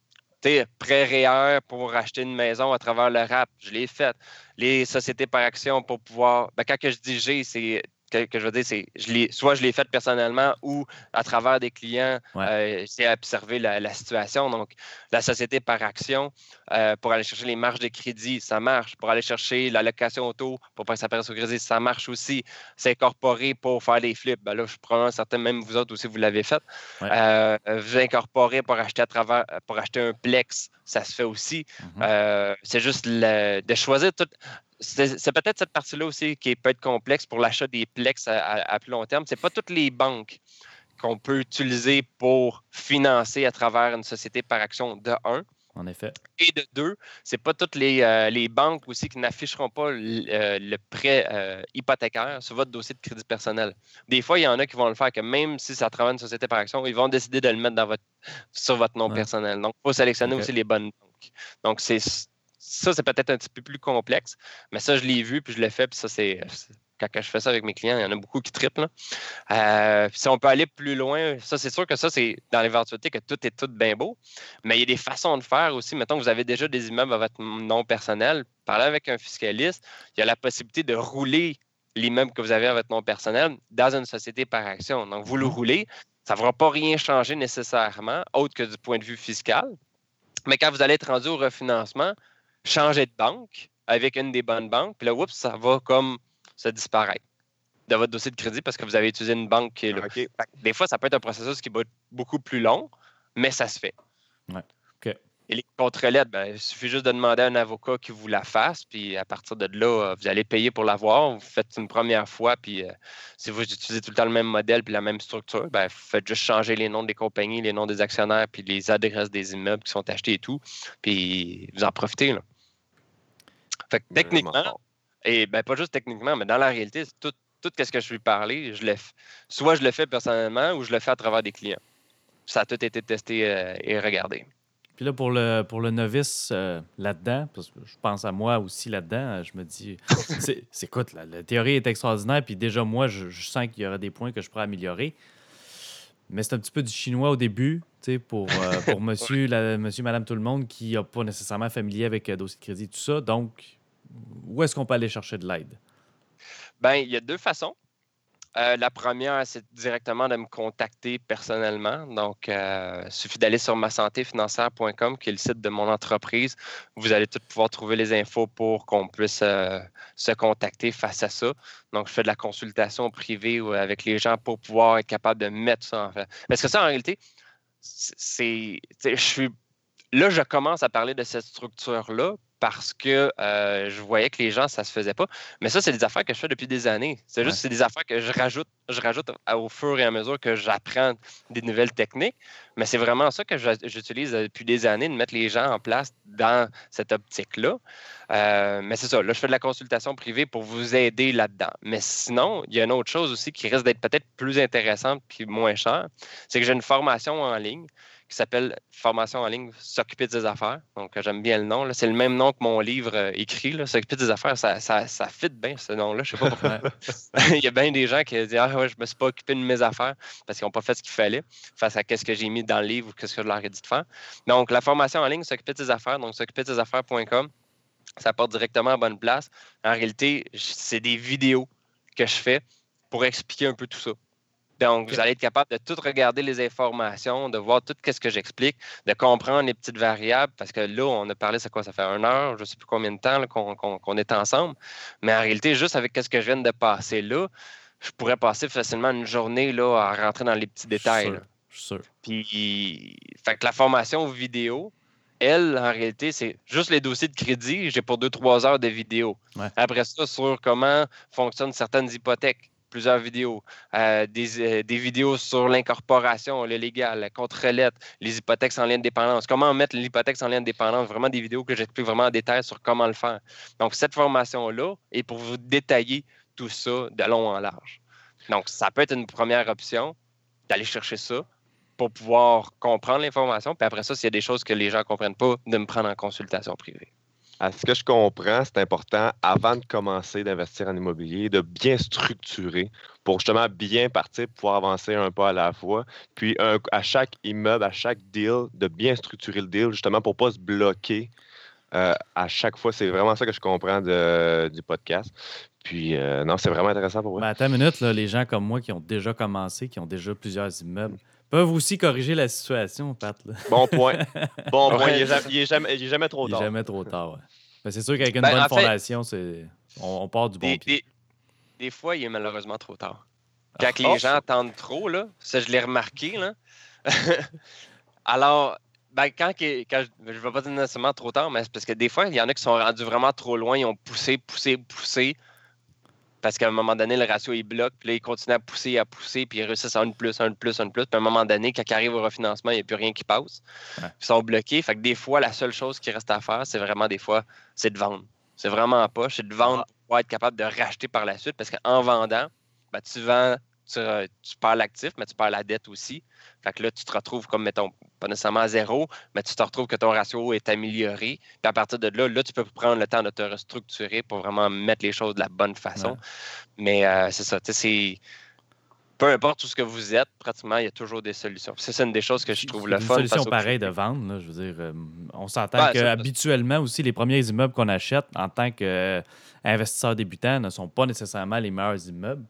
prêt REER pour acheter une maison à travers le RAP, je l'ai fait. Les sociétés par action pour pouvoir. Ben, quand que je dis j'ai, c'est. Que, que je veux dire, c'est je soit je l'ai fait personnellement ou à travers des clients, Ouais. euh, j'ai observé la, la situation. Donc, la société par action euh, pour aller chercher les marges de crédit, ça marche. Pour aller chercher l'allocation auto pour pas que ça au crédit, ça marche aussi. S'incorporer pour faire des flips. Ben là, je prends certain, même vous autres aussi, vous l'avez fait. Ouais. Euh, vous incorporer pour acheter à travers, pour acheter un Plex, ça se fait aussi. Mhm. Euh, c'est juste le- de choisir tout. C'est peut-être cette partie-là aussi qui peut être complexe pour l'achat des Plex à, à- à plus long terme. C'est pas toutes les banques qu'on peut utiliser pour financer à travers une société par action de 1. En effet. Et de deux, c'est pas toutes les, euh, les banques aussi qui n'afficheront pas l- euh, le prêt euh, hypothécaire sur votre dossier de crédit personnel. Des fois, il y en a qui vont le faire que même si ça travaille une société par action, ils vont décider de le mettre dans votre, sur votre nom Ouais. personnel. Donc, il faut sélectionner aussi les bonnes banques. Donc, c'est ça, c'est peut-être un petit peu plus complexe, mais ça, je l'ai vu, puis je l'ai fait, puis ça, c'est. Quand je fais ça avec mes clients, il y en a beaucoup qui triplent. Euh, puis si on peut aller plus loin, ça, c'est sûr que ça, c'est dans l'éventualité que tout est tout bien beau. Mais il y a des façons de faire aussi. Mettons que vous avez déjà des immeubles à votre nom personnel, parlez avec un fiscaliste. Il y a la possibilité de rouler l'immeuble que vous avez à votre nom personnel dans une société par action. Donc, vous le roulez, ça ne va pas rien changer nécessairement, autre que du point de vue fiscal. Mais quand vous allez être rendu au refinancement, changez de banque avec une des bonnes banques, puis là, oups, ça va comme se disparaître de votre dossier de crédit parce que vous avez utilisé une banque qui est là. Des fois, ça peut être un processus qui va être beaucoup plus long, mais ça se fait. Ouais. Et les contre-lettres, ben, il suffit juste de demander à un avocat qui vous la fasse, puis à partir de là, euh, vous allez payer pour l'avoir. Vous faites une première fois, puis euh, si vous utilisez tout le temps le même modèle puis la même structure, ben, vous faites juste changer les noms des compagnies, les noms des actionnaires, puis les adresses des immeubles qui sont achetés et tout, puis vous en profitez. Là. Fait que techniquement, et ben, pas juste techniquement, mais dans la réalité, tout, tout ce que je suis parler, je le, soit je le fais personnellement ou je le fais à travers des clients. Ça a tout été testé euh, et regardé. Puis là, pour le, pour le novice euh, là-dedans, parce que je pense à moi aussi là-dedans, je me dis, c'est, écoute, la, théorie est extraordinaire, puis déjà, moi, je, sens qu'il y aura des points que je pourrais améliorer. Mais c'est un petit peu du chinois au début, pour, euh, pour monsieur, la, monsieur, madame, tout le monde qui n'a pas nécessairement familier avec le dossier de crédit, tout ça. Donc, où est-ce qu'on peut aller chercher de l'aide? Bien, il y a deux façons. Euh, la première, c'est directement de me contacter personnellement. Donc, euh, suffit d'aller sur ma financière.com, qui est le site de mon entreprise. Vous allez tout pouvoir trouver les infos pour qu'on puisse euh, se contacter face à ça. Donc, je fais de la consultation privée avec les gens pour pouvoir être capable de mettre ça en fait. Parce que ça, en réalité, c'est. Je suis. Là, je commence à parler de cette structure-là parce que euh, je voyais que les gens, ça se faisait pas. Mais ça, c'est des affaires que je fais depuis des années. C'est juste, c'est des affaires que je rajoute, je rajoute au fur et à mesure que j'apprends des nouvelles techniques. Mais c'est vraiment ça que j'utilise depuis des années, de mettre les gens en place dans cette optique-là. Euh, mais c'est ça, là, je fais de la consultation privée pour vous aider là-dedans. Mais sinon, il y a une autre chose aussi qui risque d'être peut-être plus intéressante puis moins chère, c'est que j'ai une formation en ligne qui s'appelle Formation en ligne, S'occuper de ses affaires. Donc, j'aime bien le nom. C'est le même nom que mon livre euh, écrit, S'occuper de ses affaires. Ça, ça, ça fit bien, ce nom-là. Je sais pas pourquoi. Il y a bien des gens qui disent Ah, ouais, je me suis pas occupé de mes affaires parce qu'ils n'ont pas fait ce qu'il fallait face à ce que j'ai mis dans le livre ou ce que je leur ai dit de faire. Donc, la formation en ligne, S'occuper de ses affaires, donc s'occuper de ses affaires.com, ça porte directement à bonne place. En réalité, c'est des vidéos que je fais pour expliquer un peu tout ça. Donc, vous allez être capable de tout regarder les informations, de voir tout ce que j'explique, de comprendre les petites variables, parce que là, on a parlé, c'est quoi, ça fait une heure, je ne sais plus combien de temps qu'on est ensemble. Mais en réalité, juste avec ce que je viens de passer là, je pourrais passer facilement une journée là, à rentrer dans les petits détails. Je suis sûr. Puis, fait que la formation vidéo, elle, en réalité, c'est juste les dossiers de crédit. J'ai pour deux, trois heures de vidéo. Après ça, sur comment fonctionnent certaines hypothèques plusieurs vidéos, euh, euh, des, vidéos sur l'incorporation, le légal, la contre-lettre, les hypothèques sans lien de dépendance, comment mettre l'hypothèque sans lien de dépendance, vraiment des vidéos que j'explique vraiment en détail sur comment le faire. Donc, cette formation-là est pour vous détailler tout ça de long en large. Donc, ça peut être une première option d'aller chercher ça pour pouvoir comprendre l'information. Puis après ça, s'il y a des choses que les gens ne comprennent pas, de me prendre en consultation privée. À ce que je comprends, c'est important, avant de commencer d'investir en immobilier, de bien structurer pour justement bien partir, pouvoir avancer un pas à la fois. Puis à chaque immeuble, à chaque deal, de bien structurer le deal, justement pour ne pas se bloquer euh, à chaque fois. C'est vraiment ça que je comprends du podcast. Puis, euh, non, c'est vraiment intéressant pour moi. Ben, attends une minute, les gens comme moi qui ont déjà commencé, qui ont déjà plusieurs immeubles, peuvent aussi corriger la situation, Pat. Bon point. Bon point. Il n'est jamais, trop tard. Il n'est jamais trop tard, ouais. c'est sûr qu'avec une ben, bonne fondation, on, part du bon pied. Des, fois, il est malheureusement trop tard. Quand ah. les oh. gens attendent trop, là, ça, je l'ai remarqué, là. Alors, ben, quand, quand je ne vais pas dire nécessairement trop tard, mais c'est parce que des fois, il y en a qui sont rendus vraiment trop loin, ils ont poussé, poussé, poussé parce qu'à un moment donné, le ratio, il bloque, puis là, il continue à pousser, à pousser, puis il réussit à un de plus, un de plus, un de plus. Puis à un moment donné, quand il arrive au refinancement, il n'y a plus rien qui passe. Ils sont bloqués. Fait que des fois, la seule chose qui reste à faire, c'est vraiment des fois, c'est de vendre. C'est vraiment pas. C'est de vendre ah. pour être capable de racheter par la suite, parce qu'en vendant, ben, tu vends tu, tu perds l'actif, mais tu perds la dette aussi. Fait que là, tu te retrouves comme, mettons, pas nécessairement à zéro, mais tu te retrouves que ton ratio est amélioré. Puis à partir de là, là, tu peux prendre le temps de te restructurer pour vraiment mettre les choses de la bonne façon. Mais euh, c'est ça, tu sais, peu importe où ce que vous êtes, pratiquement, il y a toujours des solutions. C'est une des choses que je trouve le une fun. solution face au pareille de vendre. là, je veux dire, euh, on s'entend Ouais, que c'est- habituellement aussi, les premiers immeubles qu'on achète en tant qu'investisseur débutant ne sont pas nécessairement les meilleurs immeubles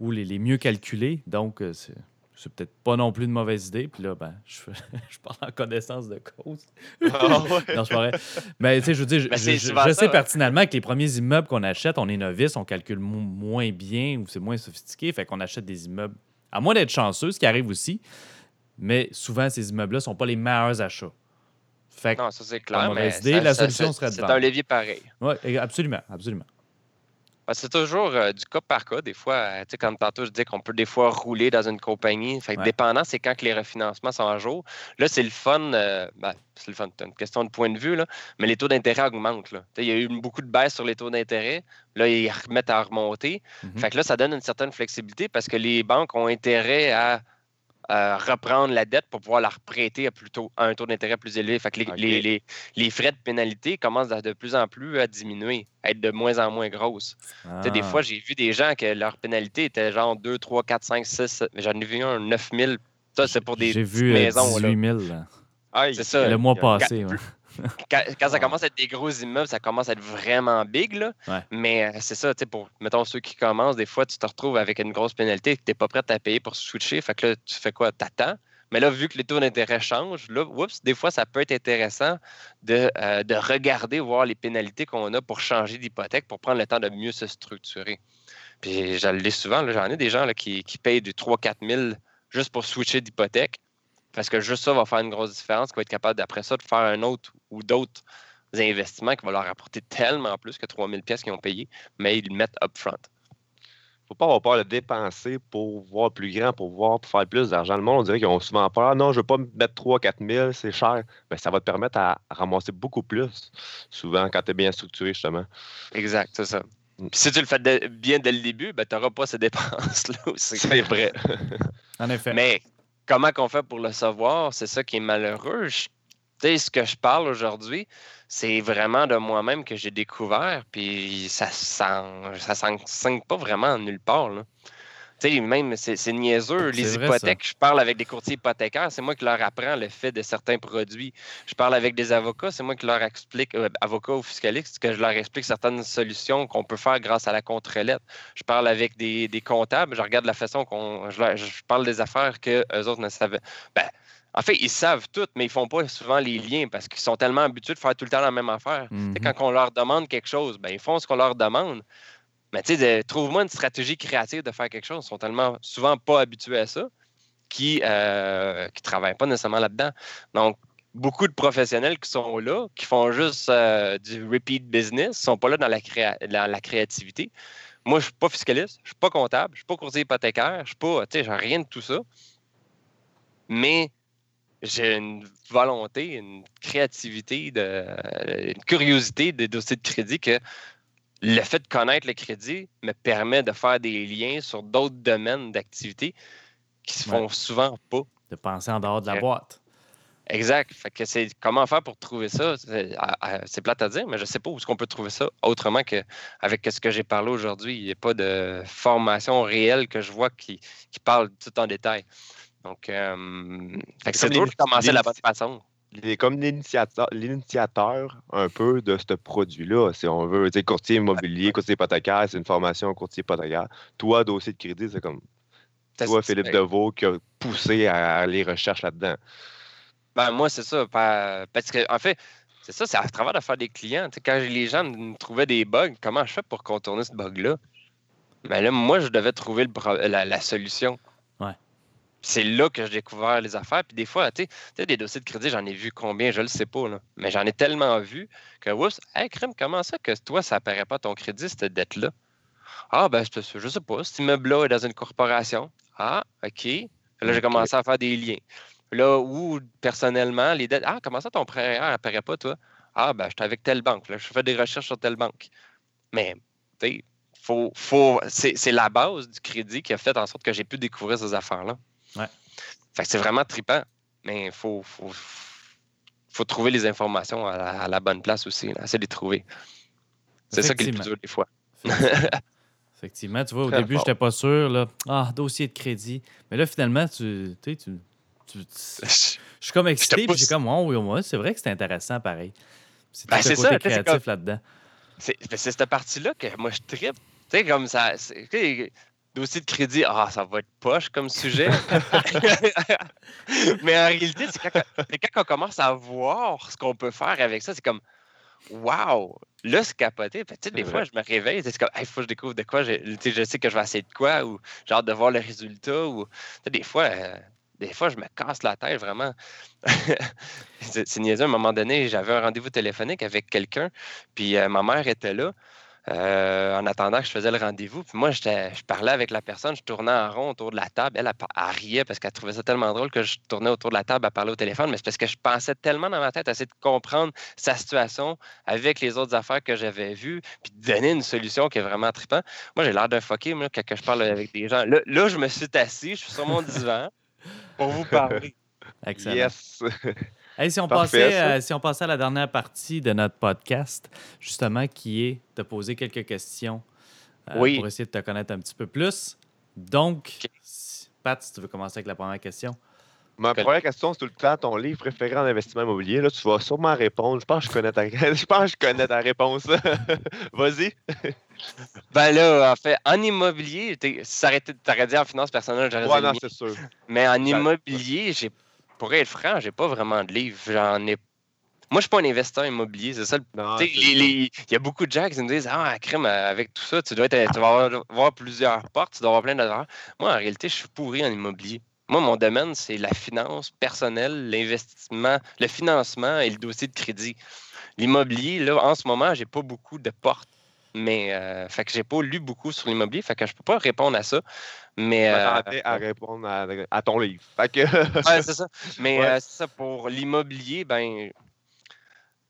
ou les, les mieux calculés. Donc, euh, c'est c'est peut-être pas non plus une mauvaise idée. Puis là, ben, je, je parle en connaissance de cause. Ah ouais. Non, vrai. Mais tu sais, je veux dire, je, Ben, je- je ça, sais hein. pertinemment que les premiers immeubles qu'on achète, on est novice, on calcule mo- moins bien ou c'est moins sophistiqué. Fait qu'on achète des immeubles, à moins d'être chanceux, ce qui arrive aussi. Mais souvent, ces immeubles-là sont pas les meilleurs achats. Fait que, Non, ça c'est clair. mais idée, ça- la solution ça- serait de C'est un levier pareil. ouais, absolument, absolument. C'est toujours euh, du cas par cas. Des fois, euh, tu sais, comme tantôt, je disais qu'on peut des fois rouler dans une compagnie. Fait que Ouais. dépendant, c'est quand que les refinancements sont à jour. Là, c'est le fun. euh, ben, c'est le fun. C'est une question de point de vue, là. Mais les taux d'intérêt augmentent. là. Il y a eu beaucoup de baisse sur les taux d'intérêt. Là, ils remettent à remonter. Mhm. Fait que là, ça donne une certaine flexibilité parce que les banques ont intérêt à, à reprendre la dette pour pouvoir la reprêter à, plus tôt- à un taux d'intérêt plus élevé. Fait que les, OK. les- les- les frais de pénalité commencent de plus en plus à diminuer, à être de moins en moins grosses. Tu sais, Des Ah. fois, j'ai vu des gens que leur pénalité était genre 2, 3, 4, 5, 6. mais J'en ai vu un 9 000. Ça, c'est pour des J'ai vu euh, maisons. là. 18 000 là, Aïe. C'est ça. le mois passé. ouais. Quand, quand ça commence à être des gros immeubles, ça commence à être vraiment big. Là. Ouais. Mais euh, c'est ça, tu sais, pour, mettons, ceux qui commencent, des fois, tu te retrouves avec une grosse pénalité que tu n'es pas prêt à payer pour switcher. Fait que là, tu fais quoi? T'attends. Mais là, vu que les taux d'intérêt changent, là, oups, des fois, ça peut être intéressant de, euh, de regarder, voir les pénalités qu'on a pour changer d'hypothèque, pour prendre le temps de mieux se structurer. Puis je l'ai souvent, j'en ai des gens là, qui, qui payent du 3-4 000 juste pour switcher d'hypothèque. Parce que juste ça va faire une grosse différence, qui va être capable d'après ça de faire un autre ou d'autres investissements qui vont leur apporter tellement plus que 3000 pièces qu'ils ont payé, mais ils le mettent upfront. faut pas avoir peur de dépenser pour voir plus grand, pour voir pour faire plus d'argent. Le monde, on dirait qu'ils ont souvent peur. Non, je veux pas me mettre 3 4 000, c'est cher. Ben, ça va te permettre à ramasser beaucoup plus, souvent, quand tu es bien structuré, justement. Exact, c'est ça. Mm. Puis si tu le fais de- bien dès le début, ben, tu n'auras pas ces dépenses-là aussi. C'est vrai. En effet. Mais comment qu'on fait pour le savoir, c'est ça qui est malheureux. Je- ce que je parle aujourd'hui, c'est vraiment de moi-même que j'ai découvert, puis ça s'en- ça pas vraiment nulle part. Tu sais, même, c'est niaiseux. Les vrai, hypothèques, je parle avec des courtiers hypothécaires, c'est moi qui leur apprends le fait de certains produits. Je parle avec des avocats, c'est moi qui leur explique, euh, avocats ou fiscalistes, que je leur explique certaines solutions qu'on peut faire grâce à la contre-lettre. Je parle avec des, des comptables, je regarde la façon qu'on. Je, leur- je parle des affaires que eux autres ne savaient. Ben, en fait, ils savent tout, mais ils font pas souvent les liens parce qu'ils sont tellement habitués de faire tout le temps la même affaire. Mhm. Quand on leur demande quelque chose, ben, ils font ce qu'on leur demande. Mais tu sais, trouve-moi une stratégie créative de faire quelque chose. Ils sont tellement souvent pas habitués à ça qui ne travaillent pas nécessairement là-dedans. Donc, beaucoup de professionnels qui sont là, qui font juste euh, du repeat business, ne sont pas là dans la, créa- dans la créativité. Moi, je ne suis pas fiscaliste, je ne suis pas comptable, je ne suis pas courtier hypothécaire, je suis pas, tu sais, rien de tout ça. Mais j'ai une volonté, une créativité, une curiosité des dossiers de crédit que le fait de connaître le crédit me permet de faire des liens sur d'autres domaines d'activité qui se Ouais. font souvent pas. De penser en dehors de la Ouais. boîte. Exact. Fait que c'est comment faire pour trouver ça? C'est plate à dire, mais je sais pas où est-ce qu'on peut trouver ça autrement qu'avec ce que j'ai parlé aujourd'hui. Il n'y a pas de formation réelle que je vois qui, qui parle tout en détail. Donc, euh, c'est dur de commencer de la bonne façon. Il est comme l'initiateur, un peu de ce produit-là, si on veut. Tu sais, courtier immobilier, courtier hypothécaire, c'est une formation en courtier hypothécaire. Toi, dossier de crédit, c'est comme toi, Philippe Deveau, qui a poussé à les recherches là-dedans. Ben, moi, c'est ça. pa- Parce que, en fait, c'est ça, c'est à travers de faire des clients. Quand les gens me trouvaient des bugs, comment je fais pour contourner ce bug-là? Ben là, moi, je devais trouver le la solution. C'est là que j'ai découvert les affaires. Puis des fois, tu sais, des dossiers de crédit, j'en ai vu combien, je le sais pas. Là. Mais j'en ai tellement vu que, oups, hey, crème, comment ça que toi, ça apparaît pas ton crédit, cette dette-là? Ah, ben, ça, je sais pas. Cet immeuble-là est dans une corporation. Ah, OK. Là, j'ai commencé à faire des liens. Là où, personnellement, les dettes. Ah, comment ça ton prêt n'apparaît pas, toi? Ah, ben, j'étais avec telle banque. Là, je fais des recherches sur telle banque. Mais, tu sais, faut, faut, c'est c'est la base du crédit qui a fait en sorte que j'ai pu découvrir ces affaires-là. Ouais. Fait que c'est vraiment trippant. Mais il faut, faut, faut trouver les informations à la, à la bonne place aussi. Là. Essayer de les trouver. C'est ça qui est le plus dur des fois. Effectivement, tu vois, au Très début, fort. j'étais pas sûr. Là. Ah, dossier de crédit. Mais là, finalement, tu, tu tu, tu- je suis comme excité, puis j'ai comme, oh, oui, ouais, c'est vrai que c'est intéressant, pareil. C'est Ben, ça, créatif là-dedans. C'est ben, c'est cette partie-là que moi, je tripe. Tu sais, comme ça. Dossier de crédit, ah, ça va être poche comme sujet. Mais en réalité, c'est quand, on commence à voir ce qu'on peut faire avec ça, c'est comme, wow, là, c'est capoté. Que, tu sais, des fois, je me réveille, c'est comme, il faut que je découvre de quoi. Je, je sais que je vais essayer de quoi, ou j'ai hâte de voir le résultat. Ou, tu sais, des fois, euh, des fois, je me casse la tête vraiment. c'est c'est niaiseux. À un moment donné, j'avais un rendez-vous téléphonique avec quelqu'un, puis euh, ma mère était là. Euh, en attendant que je faisais le rendez-vous. Puis moi, je parlais avec la personne, je tournais en rond autour de la table. Elle, elle, elle riait parce qu'elle trouvait ça tellement drôle que je tournais autour de la table à parler au téléphone. Mais c'est parce que je pensais tellement dans ma tête à essayer de comprendre sa situation avec les autres affaires que j'avais vues, puis de donner une solution qui est vraiment trippant. Moi, j'ai l'air d'un fucké, moi, quand je parle avec des gens. Là, là, je me suis assis, je suis sur mon divan pour vous parler. Excellent. Yes. Hey, si, on Parfait, passait, euh, si on passait à la dernière partie de notre podcast, justement, qui est de poser quelques questions euh, Oui. pour essayer de te connaître un petit peu plus. Donc, Pat, si tu veux commencer avec la première question. Ma Quel- première question, c'est tout le temps ton livre préféré en investissement immobilier. Là, tu vas sûrement répondre. Je pense que je connais ta, je pense que je connais ta réponse. Vas-y. Ben là, en fait, en immobilier, ça aurait dit en finance personnelle, j'aurais dit Ouais, non, c'est sûr. Mais en immobilier, j'ai, pour être franc, j'ai pas vraiment de livres. J'en ai. Moi, je suis pas un investisseur immobilier, c'est ça. Il y a beaucoup de gens qui me disent Ah, crème, avec tout ça, tu dois être, tu vas avoir, avoir plusieurs portes, tu dois avoir plein d'affaires. Moi, en réalité, je suis pourri en immobilier. Moi, mon domaine, c'est la finance personnelle, l'investissement, le financement et le dossier de crédit. L'immobilier, là, en ce moment, j'ai pas beaucoup de portes. Mais, euh, fait que j'ai pas lu beaucoup sur l'immobilier, fait que je peux pas répondre à ça. Mais, Je euh, à répondre à, à ton livre. Fait que, Ouais, c'est ça. Mais Ouais. euh, ça, pour l'immobilier, ben,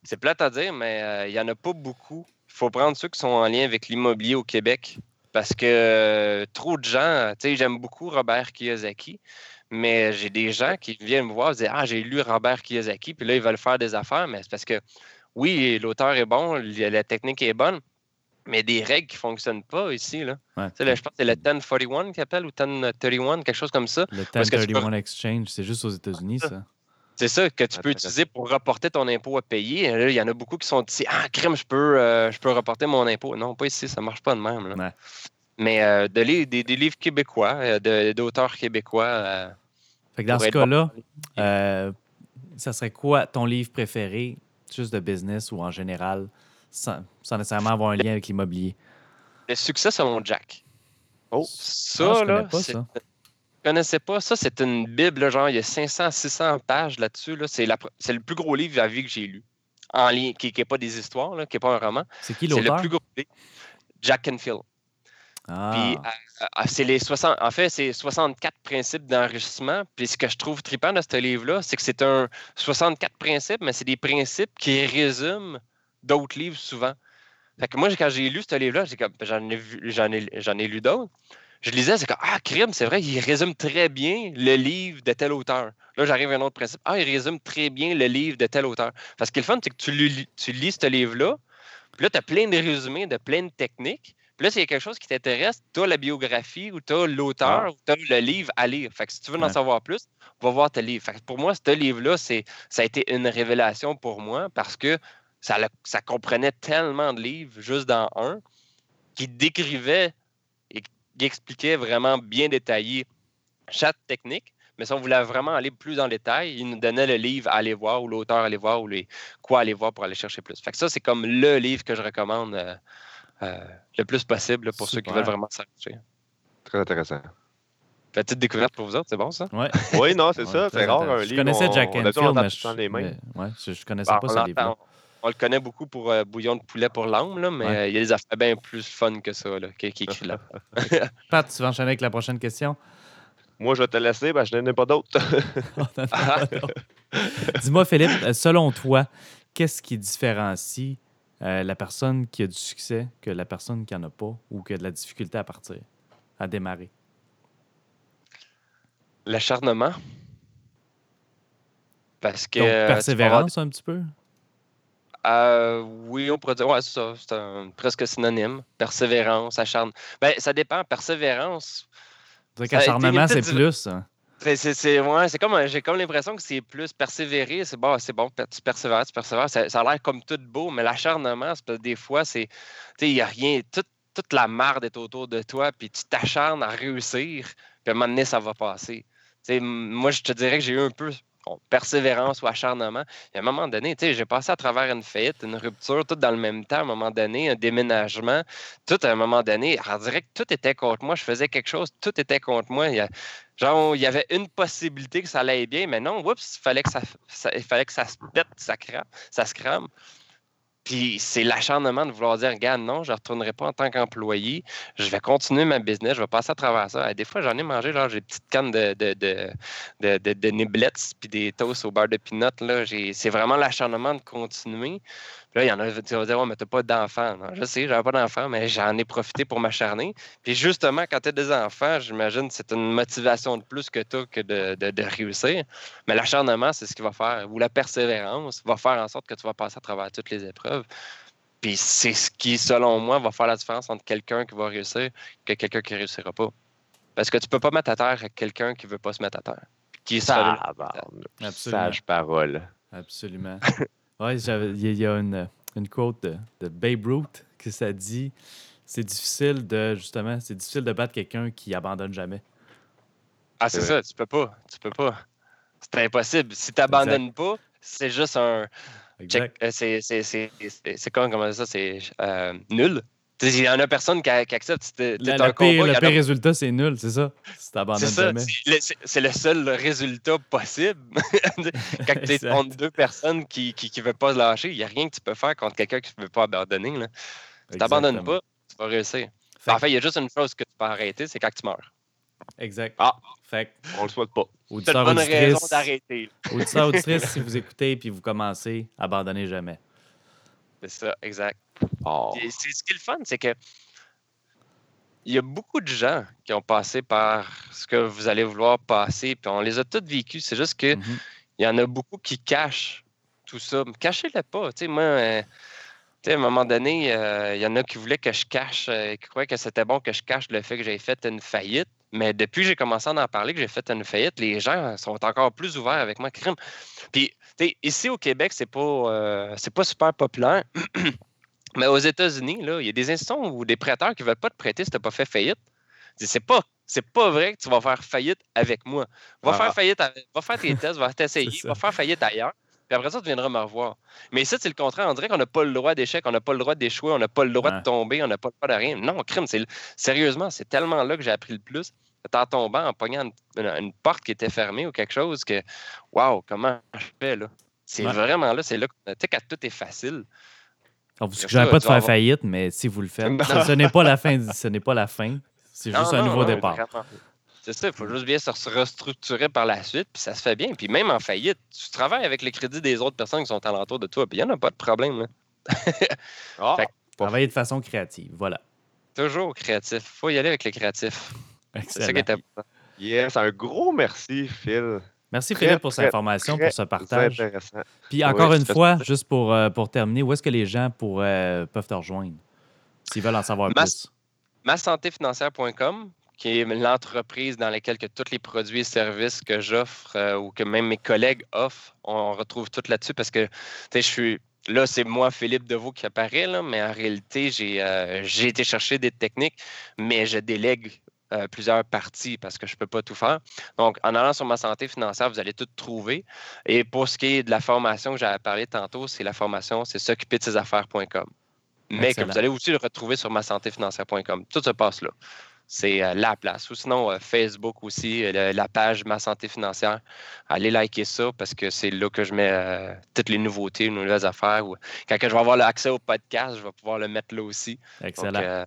c'est plate à dire, mais euh, il n'y en a pas beaucoup. Il faut prendre ceux qui sont en lien avec l'immobilier au Québec. Parce que euh, trop de gens, tu sais, j'aime beaucoup Robert Kiyosaki, mais j'ai des gens qui viennent me voir et disent Ah, j'ai lu Robert Kiyosaki, puis là, ils veulent faire des affaires, mais c'est parce que oui, l'auteur est bon, la technique est bonne, mais des règles qui ne fonctionnent pas ici. Là. Ouais. Tu sais, là, je pense que c'est le 1041 qu'ils appellent ou 1031, quelque chose comme ça. Le Parce que tu peux- 1031 Exchange, c'est juste aux États-Unis, ça. C'est ça que tu peux utiliser pour reporter ton impôt à payer. Là, il y en a beaucoup qui sont ici. Ah, crème, je peux, euh, je peux reporter mon impôt. Non, pas ici, ça marche pas de même. là. Ouais. Mais euh, de li- des, des livres québécois, euh, de- d'auteurs québécois. euh, Fait que dans ce cas-là, euh, ça serait quoi ton livre préféré, juste de business ou en général, sans, sans nécessairement avoir un lien avec l'immobilier? le succès selon Jack. Oh. Ça, Ah, je là, pas ça. Je connaissais pas. Ça, c'est une Bible, là, genre, il y a 500, 600 pages là-dessus. Là. C'est, la c'est le plus gros livre à vie que j'ai lu. En ligne, qui n'est pas des histoires, là, qui n'est pas un roman. C'est qui C'est le l'auteur? plus gros livre. Jack Canfield. Ah, Puis, euh, euh, c'est les 60, en fait, c'est 64 principes d'enrichissement. Puis, ce que je trouve trippant de ce livre-là, c'est que c'est un 64 principes, mais c'est des principes qui résument d'autres livres souvent. Fait que moi, quand j'ai lu ce livre-là, j'ai comme- j'en ai, vu- j'en ai, j'en ai lu d'autres. Je lisais, c'est comme Ah, crime, c'est vrai, il résume très bien le livre de tel auteur. Là, j'arrive à un autre principe. Ah, il résume très bien le livre de tel auteur. Parce que le fun, c'est que tu, lis- tu lis ce livre-là, puis là, tu as plein de résumés de plein de techniques. Puis là, s'il y a quelque chose qui t'intéresse, tu as la biographie ou tu as l'auteur Ah. ou tu as le livre à lire. Fait que si tu veux en savoir plus, va voir tes livres. Fait que pour moi, ce livre-là, c'est, ça a été une révélation pour moi parce que ça, comprenait tellement de livres juste dans un qui décrivait et qui expliquait vraiment bien détaillé chaque technique. Mais si on voulait vraiment aller plus dans le détail, il nous donnait le livre à aller voir ou l'auteur à aller voir ou les, quoi aller voir pour aller chercher plus. Fait que ça, c'est comme le livre que je recommande euh, euh, le plus possible là, pour ceux qui veulent vraiment s'enrichir. Très intéressant. Petite découverte pour vous autres, c'est bon ça? ouais. Oui, non, c'est Ouais, ça. C'est rare un intéressant. livre. Je connaissais on- Jack on je, temps les mêmes. mais- je, je connaissais pas ce livre-là. On le connaît beaucoup pour euh, bouillon de poulet pour l'âme, là, mais Ouais. euh, il y a des affaires bien plus fun que ça là, qui, qui est écrit là. Pat, tu vas enchaîner avec la prochaine question? Moi, je vais te laisser, ben, je n'en ai pas d'autres. Dis-moi, Philippe, euh, selon toi, qu'est-ce qui différencie euh, la personne qui a du succès que la personne qui n'en a pas ou qui a de la difficulté à partir, à démarrer? L'acharnement. Parce que. Donc, avoir persévérance un petit peu? Euh, oui, on pourrait dire, ouais, c'est ça, c'est un- presque synonyme. Persévérance, acharnement. Ben, ça dépend. Persévérance, C'est qu'acharnement, c'est plus. hein. c'est, c'est, c'est- ouais, c'est comme, j'ai comme l'impression que c'est plus persévérer. C'est bon, c'est bon, tu persévères, tu persévères. Ça, ça a l'air comme tout beau, mais l'acharnement, c'est parce que des fois, c'est, tu sais, il n'y a rien, tout- toute la marde est autour de toi, puis tu t'acharnes à réussir, puis à un moment donné, ça va passer. Tu sais, m- moi, je te dirais que j'ai eu un peu persévérance ou acharnement. Et à un moment donné, j'ai passé à travers une faillite, une rupture, tout dans le même temps, un moment donné, un déménagement, tout à un moment donné, on dirait que tout était contre moi. Je faisais quelque chose, tout était contre moi. Il genre, il y avait une possibilité que ça allait bien, mais non, oups, il fallait que ça, ça- il fallait que ça se pète, ça, crame, ça se crame. Puis c'est l'acharnement de vouloir dire, regarde, non, je ne retournerai pas en tant qu'employé, je vais continuer ma business, je vais passer à travers ça. Et des fois, j'en ai mangé, genre, j'ai des petites cannes de, de, de, de, niblets puis des toasts au beurre de peanut. Là. J'ai- C'est vraiment l'acharnement de continuer. Puis là, il y en a qui vont dire, ouais, mais t'as pas d'enfant. Non, je sais, j'avais pas d'enfant, mais j'en ai profité pour m'acharner. Puis justement, quand tu as des enfants, j'imagine que c'est une motivation de plus que toi que de, de- de réussir. Mais l'acharnement, c'est ce qui va faire, ou la persévérance va faire en sorte que tu vas passer à travers toutes les épreuves. Puis c'est ce qui, selon moi, va faire la différence entre quelqu'un qui va réussir et quelqu'un qui ne réussira pas. Parce que tu peux pas mettre à terre quelqu'un qui veut pas se mettre à terre. Qui. Absolument. Sage parole. Absolument. Ouais, j'avais- il y, a- il y a une, une quote de, de Babe Ruth que ça dit c'est difficile de justement c'est difficile de battre quelqu'un qui abandonne jamais. Ah, c'est ça, tu peux pas. Tu peux pas. C'est impossible. Si tu n'abandonnes pas, c'est juste un. euh, C'est c'est- c'est- c'est- c'est comme comment ça, c'est euh, nul. Il y en a personne qui, qui accepte. T'es- Le, un le pire, combat, le a- résultat, c'est nul, c'est ça? Si C'est t'abandonnes ça, jamais. c'est le- c'est- le seul résultat possible. Quand tu es contre deux personnes qui ne veulent pas se lâcher, il n'y a rien que tu peux faire contre quelqu'un qui ne veut pas abandonner. Là. Si tu n'abandonnes pas, tu vas réussir. Fait En fait, il y a juste une chose que tu peux arrêter, c'est quand tu meurs. Exact. Ah. Fait On le souhaite pas. C'est une bonne raison d'arrêter. auditeurs, auditrices, si vous écoutez puis vous commencez, abandonnez jamais. C'est ça, exact. Oh. C'est- ce qui est le fun, c'est que il y a beaucoup de gens qui ont passé par ce que vous allez vouloir passer, puis on les a tous vécus. C'est juste que Mhm. il y en a beaucoup qui cachent tout ça. Cachez-le pas. Tu sais, moi, euh, tu sais, à un moment donné, euh, il y en a qui voulaient que je cache, euh, qui croyaient que c'était bon que je cache le fait que j'ai fait une faillite. Mais depuis que j'ai commencé à en parler, que j'ai fait une faillite, les gens sont encore plus ouverts avec moi. Crime. Puis, tu sais, ici au Québec, c'est pas, euh, c'est pas super populaire. Mais aux États-Unis, il y a des institutions ou des prêteurs qui ne veulent pas te prêter si tu n'as pas fait faillite. C'est pas, c'est pas vrai que tu vas faire faillite avec moi. Va Ah. faire faillite, avec- va faire tes tests, va t'essayer, va faire faillite ailleurs. Puis après ça, tu viendras me revoir. Mais ça, c'est le contraire. On dirait qu'on n'a pas le droit d'échec, on n'a pas le droit d'échouer, on n'a pas le droit de tomber, on n'a pas le droit de rien. Non, crime, c'est sérieusement, c'est tellement là que j'ai appris le plus. C'est en tombant, en pognant une, une- une porte qui était fermée ou quelque chose que, waouh, comment je fais là? C'est Ouais. vraiment là, c'est là, que- tu sais, quand tout est facile. On vous suggère pas de faire avoir- faillite, mais si vous le faites, Non. ce, n'est pas la fin. Ce n'est pas la fin. C'est Non, juste un non, nouveau non, départ. C'est ça, il faut juste bien se restructurer par la suite, puis ça se fait bien. Puis même en faillite, tu travailles avec le crédit des autres personnes qui sont alentour de toi, puis il n'y en a pas de problème. Ah, Fait Travailler de façon créative. Voilà. Toujours créatif. faut y aller avec les créatifs. C'est ça qui est important. yes, un gros merci, Phil. Merci Très, Philippe pour cette information, très pour ce partage. Intéressant. Puis encore Oui, une fois, juste pour, euh, pour terminer, où est-ce que les gens pourraient- peuvent te rejoindre s'ils veulent en savoir Ma- plus? masantéfinancière.com, qui est l'entreprise dans laquelle que tous les produits et services que j'offre euh, ou que même mes collègues offrent, on retrouve tout là-dessus parce que tu sais, je suis là, c'est moi, Philippe Deveau, qui apparaît, là, mais en réalité, j'ai euh, j'ai été chercher des techniques, mais je délègue euh, plusieurs parties parce que je ne peux pas tout faire. Donc, en allant sur ma santé financière, vous allez tout trouver. Et pour ce qui est de la formation que j'avais parlé tantôt, c'est la formation, c'est s'occuper de ses affaires.com. Mais que vous allez aussi le retrouver sur ma santé financière.com. Tout se passe là. C'est euh, la place. Ou sinon, euh, Facebook aussi, la page Ma Santé Financière. Allez liker ça parce que c'est là que je mets toutes les nouveautés, les nouvelles affaires. Ou, quand que je vais avoir l'accès au podcast, je vais pouvoir le mettre là aussi. Donc, Excellent. euh,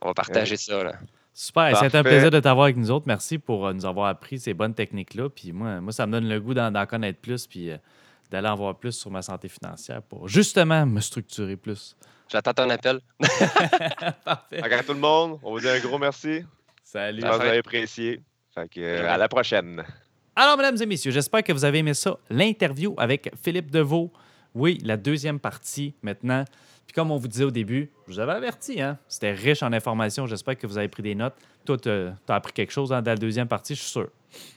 on va partager ça. Là. Super. C'était un plaisir de t'avoir avec nous autres. Merci pour euh, nous avoir appris ces bonnes techniques-là. Puis moi, moi, ça me donne le goût d'en connaître plus puis euh, d'aller en voir plus sur ma santé financière pour justement me structurer plus. J'attends ton appel. Parfait. Fait qu'à tout le monde, on vous dit un gros merci. Salut. Que vous avez apprécié. Fait que, euh, à la prochaine. Alors, mesdames et messieurs, j'espère que vous avez aimé ça, l'interview avec Philippe Deveau. Oui, la deuxième partie maintenant. Puis comme on vous disait au début, je vous avais averti, hein? C'était riche en informations. J'espère que vous avez pris des notes. Toi, tu as appris quelque chose dans la deuxième partie, je suis sûr.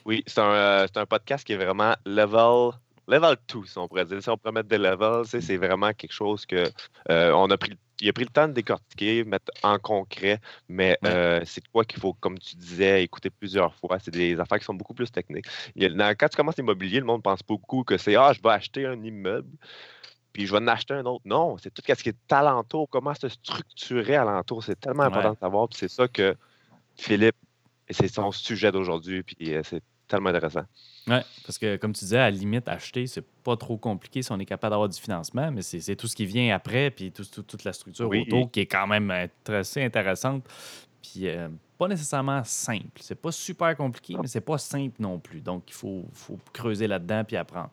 Oui, c'est un, euh, un podcast qui est vraiment level level 2, si on pourrait dire. Si on pourrait mettre des levels, c'est vraiment quelque chose que euh, on a pris, il a pris le temps de décortiquer, mettre en concret, mais Ouais. euh, c'est quoi qu'il faut, comme tu disais, écouter plusieurs fois. C'est des affaires qui sont beaucoup plus techniques. Il a- dans- quand tu commences l'immobilier, le monde pense beaucoup que c'est Ah, je vais acheter un immeuble, puis je vais en acheter un autre. Non, c'est tout ce qui est alentour, comment se structurer alentour. C'est tellement important Ouais. de savoir, puis c'est ça que Philippe, c'est son sujet d'aujourd'hui, puis euh, c'est tellement intéressant. Oui, parce que comme tu disais, à la limite, acheter, c'est pas trop compliqué si on est capable d'avoir du financement, mais c'est tout ce qui vient après, puis tout- tout- toute la structure Oui. autour qui est quand même euh, assez intéressante. Puis euh, pas nécessairement simple. C'est pas super compliqué, mais c'est pas simple non plus. Donc, il faut, faut creuser là-dedans puis apprendre.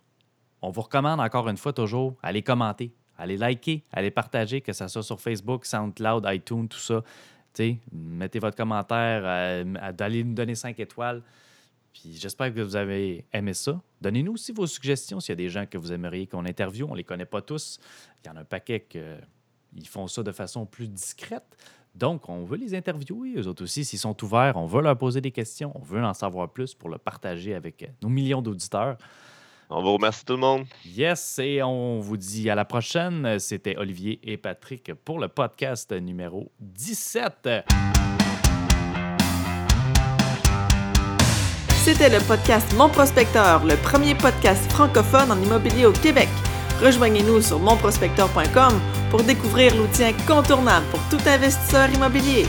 On vous recommande encore une fois toujours, allez commenter, allez liker, allez partager, que ce soit sur Facebook, SoundCloud, iTunes, tout ça. Mettez votre commentaire, euh, allez nous donner 5 étoiles. J'espère que vous avez aimé ça. Donnez-nous aussi vos suggestions s'il y a des gens que vous aimeriez qu'on interviewe. On ne les connaît pas tous. Il y en a un paquet qui font ça de façon plus discrète. Donc, on veut les interviewer, eux autres aussi. S'ils sont ouverts, on veut leur poser des questions. On veut en savoir plus pour le partager avec nos millions d'auditeurs. On vous remercie tout le monde. Yes, et on vous dit à la prochaine. C'était Olivier et Patrick pour le podcast numéro 17. C'était le podcast Mon Prospecteur, le premier podcast francophone en immobilier au Québec. Rejoignez-nous sur monprospecteur.com pour découvrir l'outil incontournable pour tout investisseur immobilier.